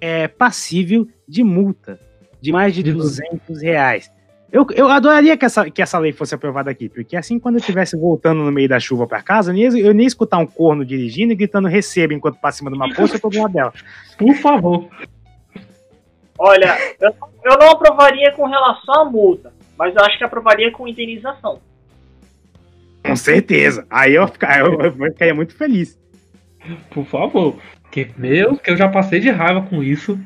é passível de multa de mais de De 200 reais. Eu, eu adoraria que essa, que essa lei fosse aprovada aqui, porque assim, quando eu estivesse voltando no meio da chuva pra casa, eu nem, ia- eu nem escutar um corno dirigindo e gritando receba enquanto passa em cima de uma poça, eu tô do lado dela. Por favor. Olha, eu, eu não aprovaria com relação à multa, mas eu acho que aprovaria com indenização. Com certeza. Aí eu, ficar, eu, eu ficaria muito feliz. Por favor. Que, meu, que eu já passei de raiva com isso.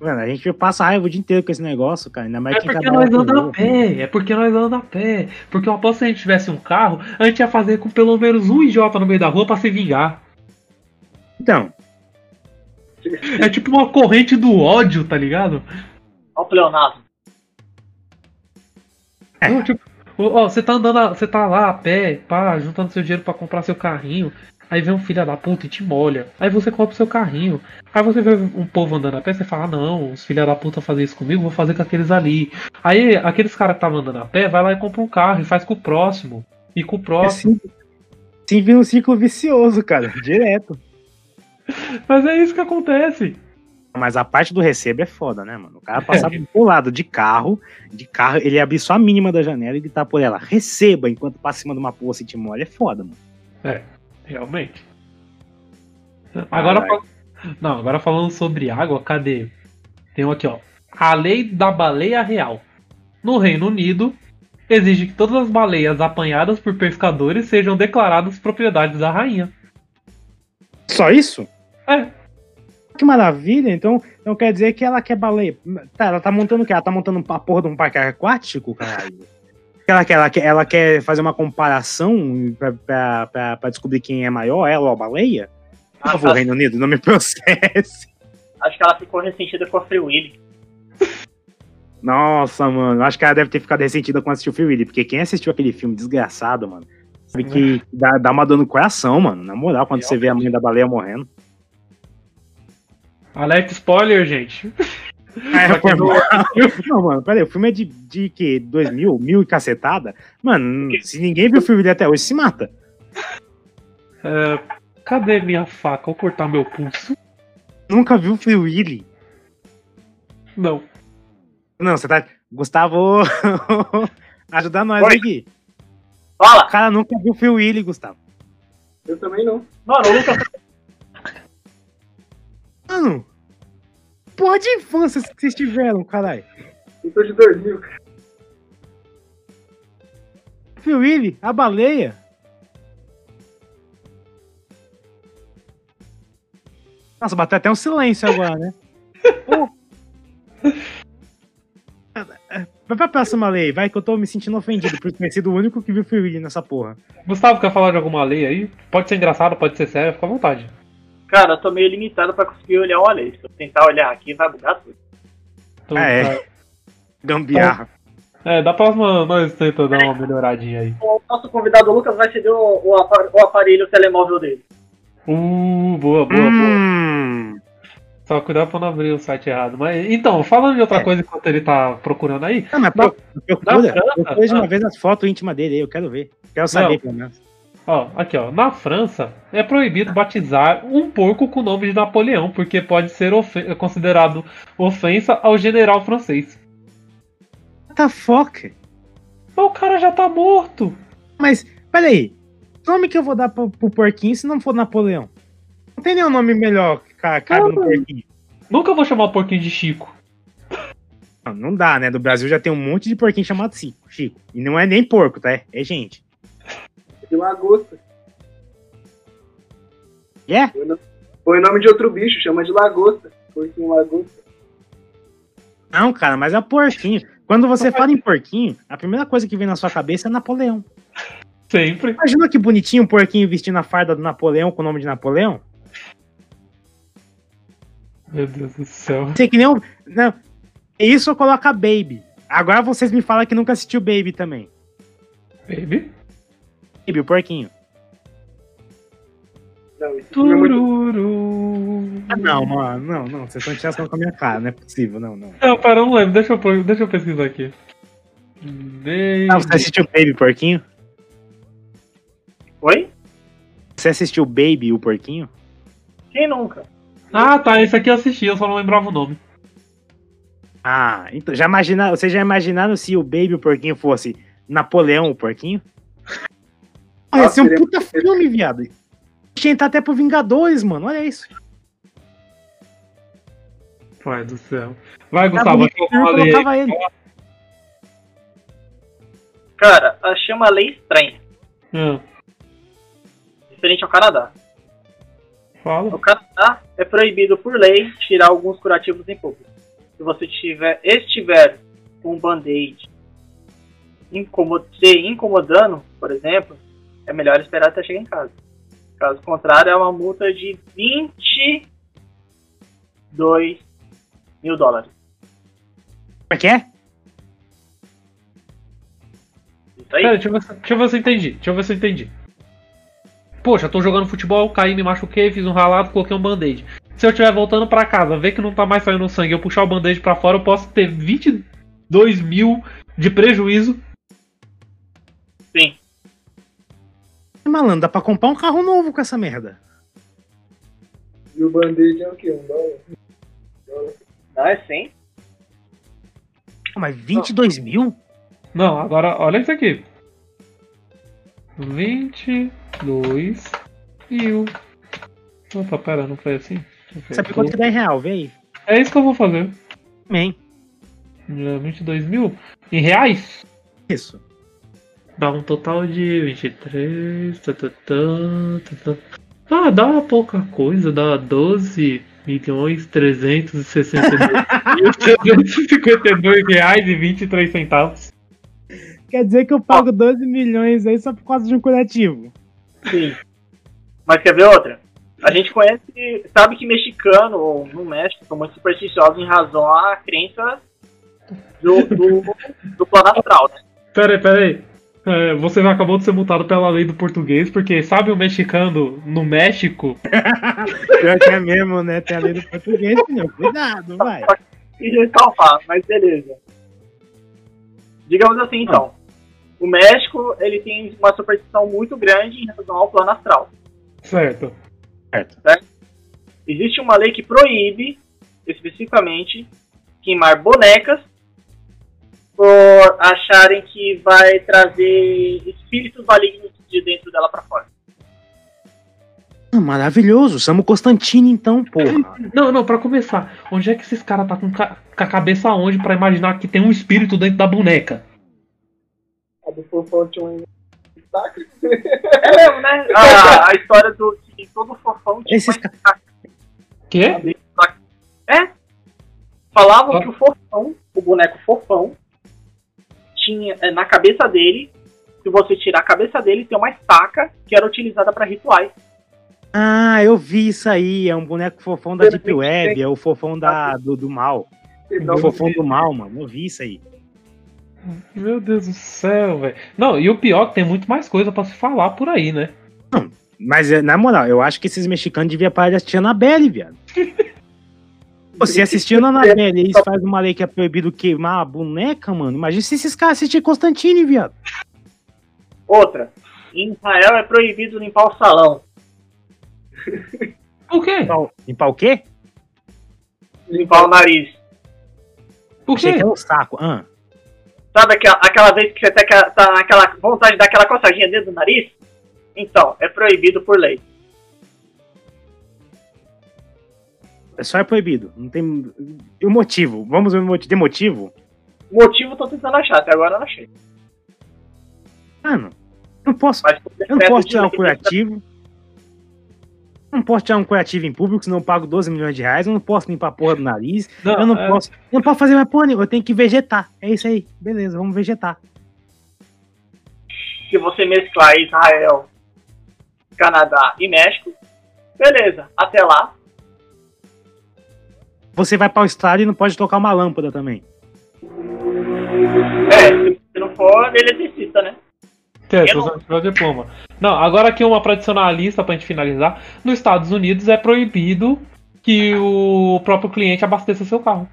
Mano, a gente passa raiva o dia inteiro com esse negócio, cara. Ainda mais É porque trabalha nós andamos a pé, é porque nós andamos a pé. Porque eu aposto que se a gente tivesse um carro, a gente ia fazer com pelo menos um idiota no meio da rua pra se vingar. Então, É tipo uma corrente do ódio, tá ligado? Olha o pleonasmo. É. Não, tipo, ó, você tá andando, a- você tá lá a pé, pá, juntando seu dinheiro pra comprar seu carrinho. Aí vem um filho da puta e te molha. Aí você compra o seu carrinho. Aí você vê um povo andando a pé, você fala, ah, não, os filha da puta fazem isso comigo, vou fazer com aqueles ali. Aí aqueles caras que estavam andando a pé, vai lá e compra um carro e faz com o próximo. E com o é próximo. assim, assim vira um ciclo vicioso, cara. [LAUGHS] Direto. Mas é isso que acontece. Mas a parte do recebo é foda, né, mano? O cara passar pro lado de carro, de carro, ele abrir só a mínima da janela e gritar por ela, receba, enquanto passa em cima de uma poça e te molha, é foda, mano. Realmente. Agora, fal- não, agora falando sobre água, cadê? Tem um aqui, ó. A lei da baleia real. No Reino Unido, exige que todas as baleias apanhadas por pescadores sejam declaradas propriedades da rainha. Só isso? É. Que maravilha, então, então quer dizer que ela quer baleia. Tá, ela tá montando o quê? Ela tá montando a porra de um parque aquático, caralho? Ela quer, ela, quer, ela quer fazer uma comparação pra, pra, pra, pra descobrir quem é maior, ela ou a baleia? Por favor, Reino Unido, não me [LAUGHS] processe. acho que ela ficou ressentida com a Free Willy. Nossa, mano, acho que ela deve ter ficado ressentida com assistir o Free Willy, porque quem assistiu aquele filme desgraçado, mano, sabe que dá, dá uma dor no coração, mano. Na moral, quando você vê a mãe da baleia morrendo. Alerta spoiler, gente. [LAUGHS] É, foi quem [LAUGHS] não- mano, peraí, o filme é de, de que? 2000? Mil e cacetada? Mano, se ninguém viu o filme dele até hoje, se mata. É, cadê minha faca? Vou cortar meu pulso. Nunca viu o Free Willy? Não. Não, você tá. Gustavo, [LAUGHS] ajuda nós Oi. aqui. Fala! O cara nunca viu o Free Willy, Gustavo. Eu também não. Mano, o Lucas Mano, porra de infância que vocês tiveram, caralho. Eu sou de 2000, cara. Free Willy, a baleia. Nossa, bateu até um silêncio agora, né? [LAUGHS] Vai pra próxima lei, vai que eu tô me sentindo ofendido por ter sido o único que viu Free Willy nessa porra. Gustavo, quer falar de alguma lei aí? Pode ser engraçado, pode ser sério, fica à vontade. Cara, eu tô meio limitado pra conseguir olhar uma lei. Se eu tentar olhar aqui, vai bugar tudo. Então, Ah, é. tá. Gambiarra. É, da próxima nós tentamos dar uma melhoradinha aí. O nosso convidado Lucas vai ceder o, o, apar- o aparelho telemóvel dele. Uh, boa, boa, boa. Hum, Só cuidado pra não abrir o site errado. Mas, então, falando de outra É. coisa enquanto ele tá procurando aí. Não, mas Na- pro- procura, na França, procura de uma vez as fotos íntimas dele aí, eu quero ver. Quero saber, Não. pelo menos. Ó, aqui, ó. Na França, é proibido batizar um porco com o nome de Napoleão, porque pode ser ofe- considerado ofensa ao general francês. What the fuck? Mas o cara já tá morto. Mas, peraí. Que nome que eu vou dar pro, pro porquinho se não for Napoleão? Não tem nenhum nome melhor que ca- cabe no Não. porquinho. Nunca vou chamar o porquinho de Chico. Não, não dá, né? Do Brasil já tem um monte de porquinho chamado Chico. Chico. E não é nem porco, tá? É gente. De lagosta. É? Põe o nome de outro bicho, chama de lagosta. Porquinho lagosta. Não, cara, mas é porquinho. Quando você fala em porquinho, a primeira coisa que vem na sua cabeça é Napoleão. Sempre. Imagina que bonitinho um porquinho vestindo a farda do Napoleão com o nome de Napoleão. Meu Deus do céu. Sei que nem um. Não. Isso eu coloco a Baby. Agora vocês me falam que nunca assistiu Baby também. Baby. Baby, o porquinho. Não, filme é muito... Ah, não, mano. Não, não. Vocês estão tirando com a minha cara. Não é possível, não, não. Não, pera, eu não lembro. Deixa eu, deixa eu pesquisar aqui. Baby. Ah, você assistiu Baby, porquinho? Oi? Você assistiu Baby, o porquinho? Quem nunca? Ah, tá. Esse aqui eu assisti, eu só não lembrava o nome. Ah, então já imagina, vocês já imaginaram se o Baby, o porquinho, fosse Napoleão, o porquinho? Ah, ia ser um puta filme, viado. Tinha entrar até pro Vingadores, mano. Olha isso. Pai do céu. Vai, Tá Gustavo, aqui eu eu falei. colocava ele. Cara, a chama lei estranha. Ah, Diferente ao Canadá. fala. No Canadá é proibido por lei tirar alguns curativos em público. Se você tiver, estiver com um band-aid se incomodando, por exemplo, é melhor esperar até chegar em casa. Caso contrário, é uma multa de 22 mil dólares. Como é que é? Isso aí? Pera, deixa eu, ver se, deixa eu ver se eu entendi. Deixa eu ver se eu entendi. Poxa, tô jogando futebol, caí, me machuquei, fiz um ralado, coloquei um band-aid. Se eu estiver voltando pra casa, ver que não tá mais saindo sangue, eu puxar o band-aid pra fora, eu posso ter 22 mil de prejuízo. Malandro, dá pra comprar um carro novo com essa merda. E o band-aid é o quê? Um dólar? Não é sim? Ah, Mas 22 mil? Não, agora olha isso aqui. 22 mil. Opa, pera, não foi assim? Eu Sabe quanto que dá em real? Vê aí. É isso que eu vou fazer. Amém. É, 22 mil? Em reais? Isso. Dá um total de 23. Tá, tá, tá, tá, tá. Ah, dá pouca coisa, dá 12 milhões 362 mil 352 reais e 23 centavos. Quer dizer que eu pago 12 milhões aí só por causa de um curativo. Sim. Mas quer ver outra? A gente conhece, sabe que mexicano, ou no México, são muito supersticiosos em razão à crença do, do, do plano astral, né? Pera aí, pera aí. É, você acabou de ser multado pela lei do português, porque sabe o mexicano no México? [LAUGHS] Pior que é mesmo, né? Tem a lei do português, meu. Cuidado, vai. Recalmar, mas beleza. Digamos assim, então. O México, ele tem uma superstição muito grande em relação ao plano astral. Certo. Existe uma lei que proíbe, especificamente, queimar bonecas por acharem que vai trazer espíritos malignos de dentro dela pra fora. Ah, Maravilhoso. Samo Constantino, então, porra. Não, não, pra começar, onde é que esses caras tá com, ca- com a cabeça onde pra imaginar que tem um espírito dentro da boneca? A do fofão tinha um destaque. É mesmo, né? A, [LAUGHS] a história do que todo fofão tinha Esses uma Quê? É. Falavam Ah. que o fofão, o boneco fofão, tinha é, na cabeça dele, se você tirar a cabeça dele, tem uma estaca que era utilizada para rituais. Ah, eu vi isso aí. É um boneco fofão da Deep Web. É o fofão da, do, do mal. O fofão do mal, mano. Eu vi isso aí. Meu Deus do céu, velho. Não, e o pior é que tem muito mais coisa pra se falar por aí, né? Mas, eh, na moral, eu acho que esses mexicanos deviam parar de assistir a Anabelle, viado. [LAUGHS] Se assistindo a Anabelle e eles fazem uma lei que é proibido queimar a boneca, mano. Imagina se esses caras assistirem Constantine, viado. Outra, em Israel é proibido limpar o salão. [LAUGHS] Por quê? Limpar o- Limpar o quê? Limpar o nariz. Por Achei quê? que era o saco. Ah. Sabe aquela, aquela vez que você tá, aquela- tá naquela vontade de dar aquela coçadinha dentro do nariz? Então, é proibido por lei. Só é proibido. Não tem. E o motivo? Vamos ver o motivo. Tem motivo? Motivo eu tô tentando achar, até agora eu não achei. Mano, não posso. Eu não posso tirar um curativo. Eu não posso tirar um curativo em público, senão eu pago 12 milhões de reais. Eu não posso limpar a porra do nariz. Não, eu não é- posso. Eu não posso fazer mais porra nenhuma. Eu tenho que vegetar. É isso aí. Beleza, vamos vegetar. Se você mesclar Israel, Canadá e México, beleza. Até lá, Você vai pra Austrália e não pode tocar uma lâmpada também. é, se não for eletricista, né? É, não tiver o diploma. Não, agora aqui uma pra adicionar a lista pra gente finalizar. Nos Estados Unidos é proibido que o próprio cliente abasteça seu carro.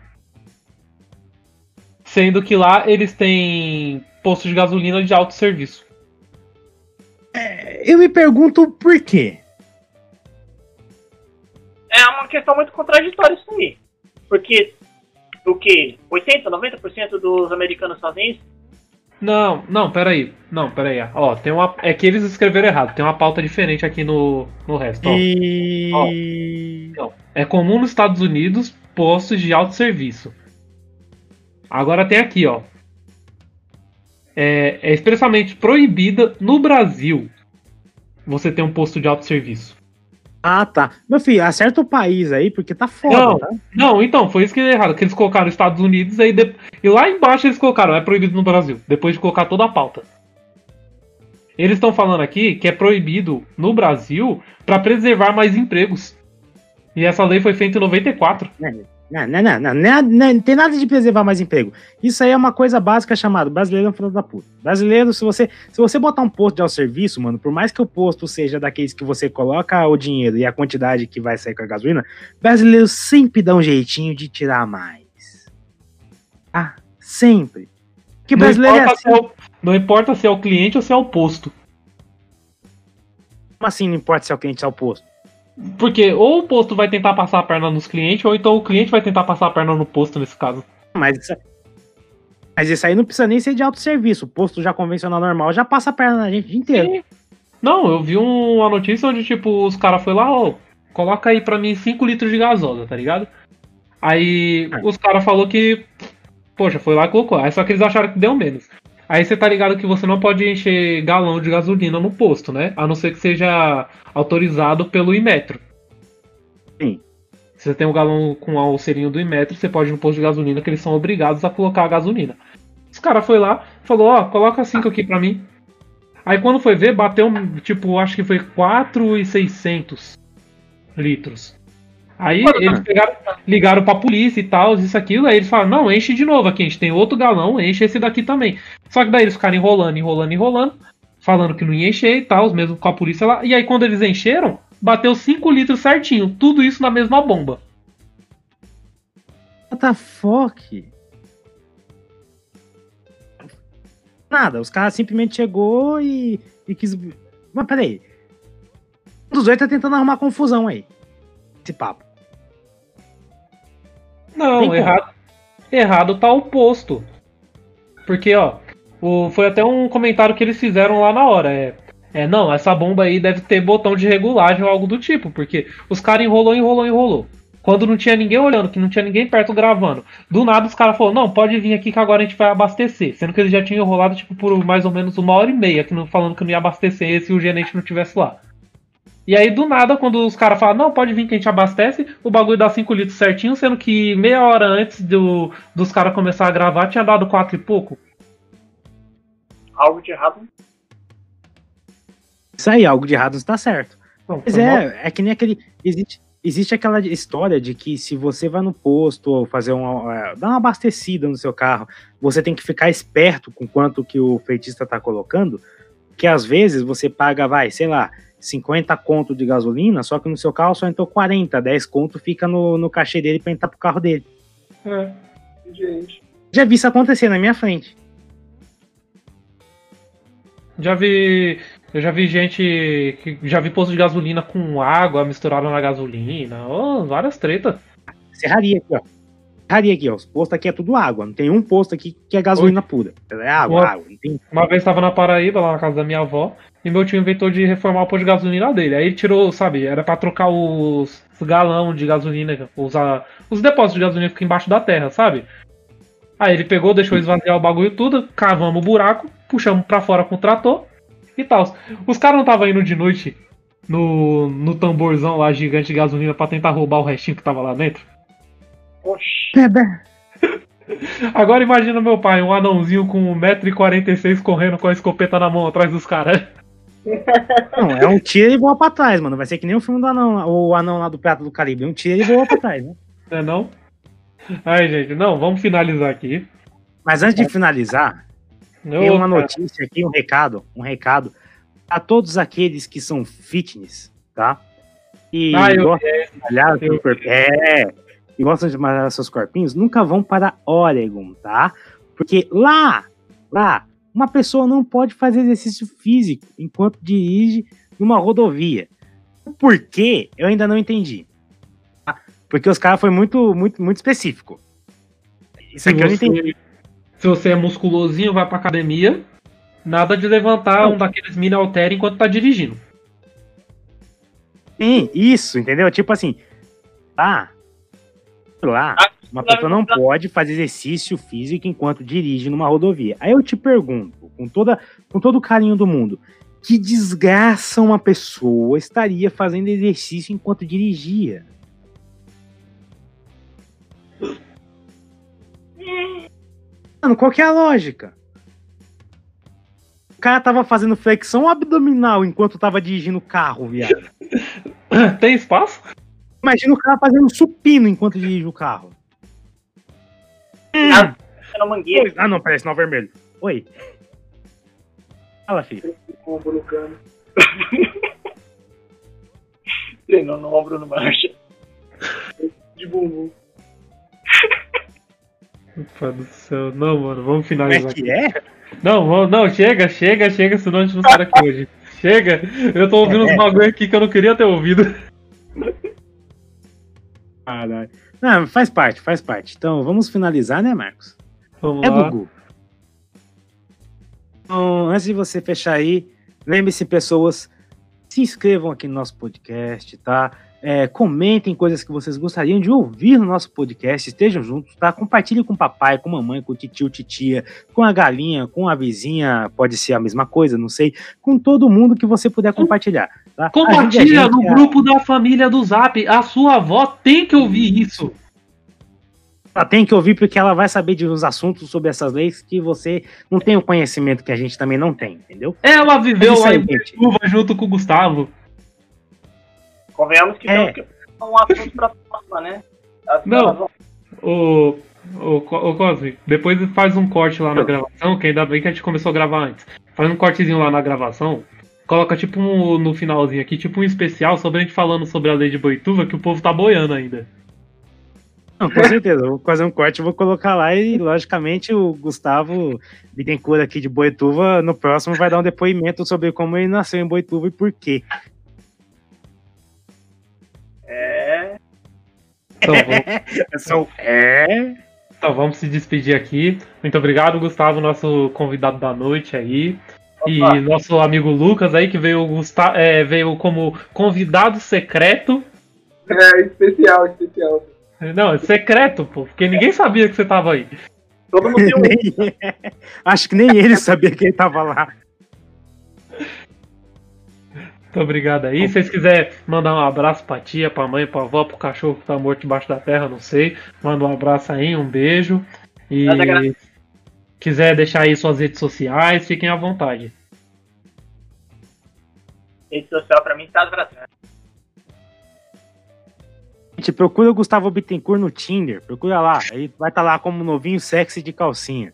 Sendo que lá eles têm posto de gasolina de autosserviço. Eu me pergunto por quê. É uma questão muito contraditória isso aí. Porque o que? 80, 90% dos americanos fazem isso? Não, não, peraí. Não, peraí. Ó, tem uma. É que eles escreveram errado. Tem uma pauta diferente aqui no, no resto. Ó. E. É comum nos Estados Unidos postos de autosserviço. Agora tem aqui, ó. É, é expressamente proibida no Brasil você ter um posto de autosserviço. Ah, tá. Meu filho, acerta o país aí, porque tá foda, Não. tá? Não, então, foi isso que é errado. Que eles colocaram Estados Unidos aí de- e lá embaixo eles colocaram, é proibido no Brasil. Depois de colocar toda a pauta. Eles estão falando aqui que é proibido no Brasil para preservar mais empregos. E essa lei foi feita em 94. Não, não, não, não, não, não, não tem nada de preservar mais emprego. Isso aí é uma coisa básica chamada brasileiro é um filho da puta. Brasileiro, se você, se você botar um posto de autosserviço, mano, por mais que o posto seja daqueles que você coloca o dinheiro e a quantidade que vai sair com a gasolina, brasileiro sempre dá um jeitinho de tirar mais. Ah, sempre. Que Não brasileiro é importa, assim. é o, não importa se é o cliente ou se é o posto. Como assim não importa se é o cliente ou se é o posto? Porque ou o posto vai tentar passar a perna nos clientes, ou então o cliente vai tentar passar a perna no posto nesse caso. Mas isso, mas isso aí não precisa nem ser de autosserviço. O posto já convencional normal já passa a perna na gente o dia inteiro. Sim. Não, eu vi um- uma notícia onde, tipo, os caras foram lá, ó, coloca aí pra mim 5 litros de gasosa, tá ligado? Aí É. os caras falou que, poxa, foi lá e colocou. Aí só que eles acharam que deu menos. Aí você tá ligado que você não pode encher galão de gasolina no posto, né? A não ser que seja autorizado pelo Imetro. Sim. Se você tem um galão com o serinho do Imetro, você pode ir no posto de gasolina que eles são obrigados a colocar a gasolina. Os caras foi lá, falou, ó, coloca 5 aqui pra mim. Aí quando foi ver, bateu, tipo, acho que foi 4,600 litros. Aí eles pegaram, ligaram pra polícia e tal, isso, aquilo, aí eles falaram, não, enche de novo aqui, a gente tem outro galão, enche esse daqui também. Só que daí eles ficaram enrolando, enrolando, enrolando, falando que não ia encher e tal, mesmo com a polícia lá. E aí quando eles encheram, bateu 5 litros certinho, tudo isso na mesma bomba. What the fuck? Nada, os caras simplesmente chegou e, e quis. Mas peraí. Um dos dois tá tentando arrumar confusão aí. Esse papo. Não, errado, errado tá o posto. Porque, ó, o, foi até um comentário que eles fizeram lá na hora. É, é, não, essa bomba aí deve ter botão de regulagem ou algo do tipo, porque os caras enrolou, enrolou, enrolou. Quando não tinha ninguém olhando, que não tinha ninguém perto gravando. Do nada os caras falaram, não, pode vir aqui que agora a gente vai abastecer. Sendo que eles já tinham enrolado, tipo, por mais ou menos uma hora e meia, que não, falando que não ia abastecer se o gerente não tivesse lá. E aí, do nada, quando os caras falam, não, pode vir que a gente abastece, o bagulho dá 5 litros certinho, sendo que meia hora antes do, dos caras começar a gravar tinha dado 4 e pouco. Algo de errado. Isso aí, algo de errado não está certo. Não, Mas foi mal. é, é que nem aquele. Existe, existe aquela história de que se você vai no posto ou fazer uma. é, dar uma abastecida no seu carro, você tem que ficar esperto com quanto que o frentista tá colocando, que às vezes você paga, vai, sei lá, 50 conto de gasolina, só que no seu carro só entrou 40, 10 conto fica no, no cachê dele pra entrar pro carro dele. É. Gente. Já vi isso acontecer na minha frente. Já vi. Eu já vi gente. que Já vi posto de gasolina com água misturada na gasolina. Oh, várias tretas. Serraria aqui, ó. Serraria aqui, ó. Os postos aqui é tudo água. Não tem um posto aqui que é gasolina pura. É água, Oi. água. Tem... Uma vez estava na Paraíba, lá na casa da minha avó, e meu tio inventou de reformar o posto de gasolina dele. Aí ele tirou, sabe, era pra trocar os, galão de gasolina, os, os depósitos de gasolina que ficam embaixo da terra, sabe? Aí ele pegou, deixou esvaziar o bagulho tudo, cavamos o buraco, puxamos pra fora com o trator e tal. Os caras não estavam indo de noite no, no tamborzão lá gigante de gasolina pra tentar roubar o restinho que tava lá dentro? Oxi. [LAUGHS] Agora imagina meu pai, um anãozinho com 1,46m correndo com a escopeta na mão atrás dos caras. [LAUGHS] Não, é um tiro e voa pra trás, mano. Vai ser que nem o filme do anão, o anão lá do Prato do Caribe. Um tiro e voa pra trás, né? Não é não? Ai, gente, não, vamos finalizar aqui. Mas antes de finalizar, tem Eu, uma notícia aqui, um recado, um recado a todos aqueles que são fitness, tá? E Ah, eu- gostam de malhar seu eu- corpo- é, e gostam de malhar seus corpinhos, nunca vão para Oregon, tá? Porque lá, lá, uma pessoa não pode fazer exercício físico enquanto dirige numa rodovia. Por quê? Eu ainda não entendi. tá? Porque os caras foi muito, muito, muito específico. Isso se aqui eu não entendi. se você é musculosinho, vai pra academia, nada de levantar um daqueles mini halter enquanto tá dirigindo. Sim, isso, entendeu? Tipo assim, lá, lá, uma pessoa não pode fazer exercício físico enquanto dirige numa rodovia. Aí eu te pergunto, com, toda, com todo o carinho do mundo, que desgraça uma pessoa estaria fazendo exercício enquanto dirigia? Mano, qual que é a lógica? O cara tava fazendo flexão abdominal enquanto tava dirigindo o carro, viado. [LAUGHS] Tem espaço? Imagina o cara fazendo supino enquanto dirige o carro. Tá na mangueira. Ah, não, parece sinal vermelho. Oi. Fala, filho. Com o ombro no cano. Treinou no ombro no marcha. De bumbum. Pai do céu. Não, mano, vamos Como é finalizar aqui. que é? Não, vamos, não, chega, chega, chega, senão a gente não sai daqui hoje. Chega! Eu tô ouvindo uns bagulho aqui que eu não queria ter ouvido. [LAUGHS] Caralho. Não, faz parte, faz parte. Então, vamos finalizar, né, Marcos? Vamos É lá. Gugu. Então, antes de você fechar aí, lembre-se, pessoas, se inscrevam aqui no nosso podcast, tá? É, comentem coisas que vocês gostariam de ouvir no nosso podcast, estejam juntos, tá? Compartilhe com o papai, com a mamãe, com o tio, titia, com a galinha, com a vizinha, pode ser a mesma coisa, não sei, com todo mundo que você puder compartilhar, tá? Compartilha gente no a- grupo da família do Zap. A sua avó tem que ouvir isso. Ela tem que ouvir porque ela vai saber de uns assuntos sobre essas leis que você não tem o conhecimento que a gente também não tem, entendeu? Ela viveu É lá em junto com o Gustavo. Convenhamos que É. que um assunto pra próxima, né? As Não. vão- Ô, ô, Co- ô Cosme, depois faz um corte lá na gravação, que ainda bem que a gente começou a gravar antes. Faz um cortezinho lá na gravação. Coloca tipo um, no finalzinho aqui, tipo um especial sobre a gente falando sobre a lei de Boituva, que o povo tá boiando ainda. Não, com certeza, vou fazer um corte, vou colocar lá e, logicamente, o Gustavo Bittencourt aqui de Boituva, no próximo, vai dar um depoimento sobre como ele nasceu em Boituva e por quê. Então. [LAUGHS] É... então vamos se despedir aqui. Muito obrigado, Gustavo, nosso convidado da noite aí. E Opa. nosso amigo Lucas aí, que veio, é, veio como convidado secreto. É, especial, especial. Não, é secreto, pô, porque ninguém sabia que você tava aí. Todo mundo tem um. Nem- [LAUGHS] Acho que nem ele sabia que ele tava lá. Muito obrigado aí. Se vocês quiserem mandar um abraço pra tia, pra mãe, pra avó, pro cachorro que tá morto debaixo da terra, não sei. Manda um abraço aí, um beijo. E quiser deixar aí suas redes sociais, fiquem à vontade. Rede social pra mim tá atrasando. Gente, procura o Gustavo Bittencourt no Tinder, procura lá. Ele vai estar lá como novinho sexy de calcinha.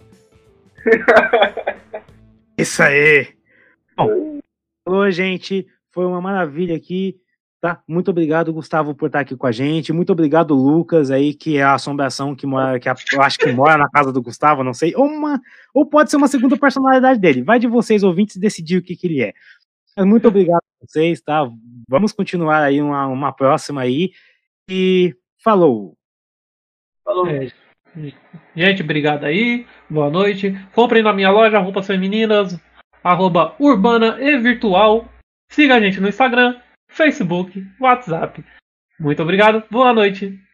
[LAUGHS] Isso aí. Bom, falou, gente. Foi uma maravilha aqui. Tá? Muito obrigado, Gustavo, por estar aqui com a gente. Muito obrigado, Lucas, aí, que é a assombração que mora, que a, eu acho que mora na casa do Gustavo, não sei. Ou, uma, ou pode ser uma segunda personalidade dele. Vai de vocês, ouvintes, decidir o que, que ele é. Muito obrigado a vocês, tá? Vamos continuar aí uma, uma próxima aí. E falou! Falou! É, gente, obrigado aí. Boa noite. Comprem na minha loja roupas femininas, arroba urbana e virtual Siga a gente no Instagram, Facebook, WhatsApp. Muito obrigado, boa noite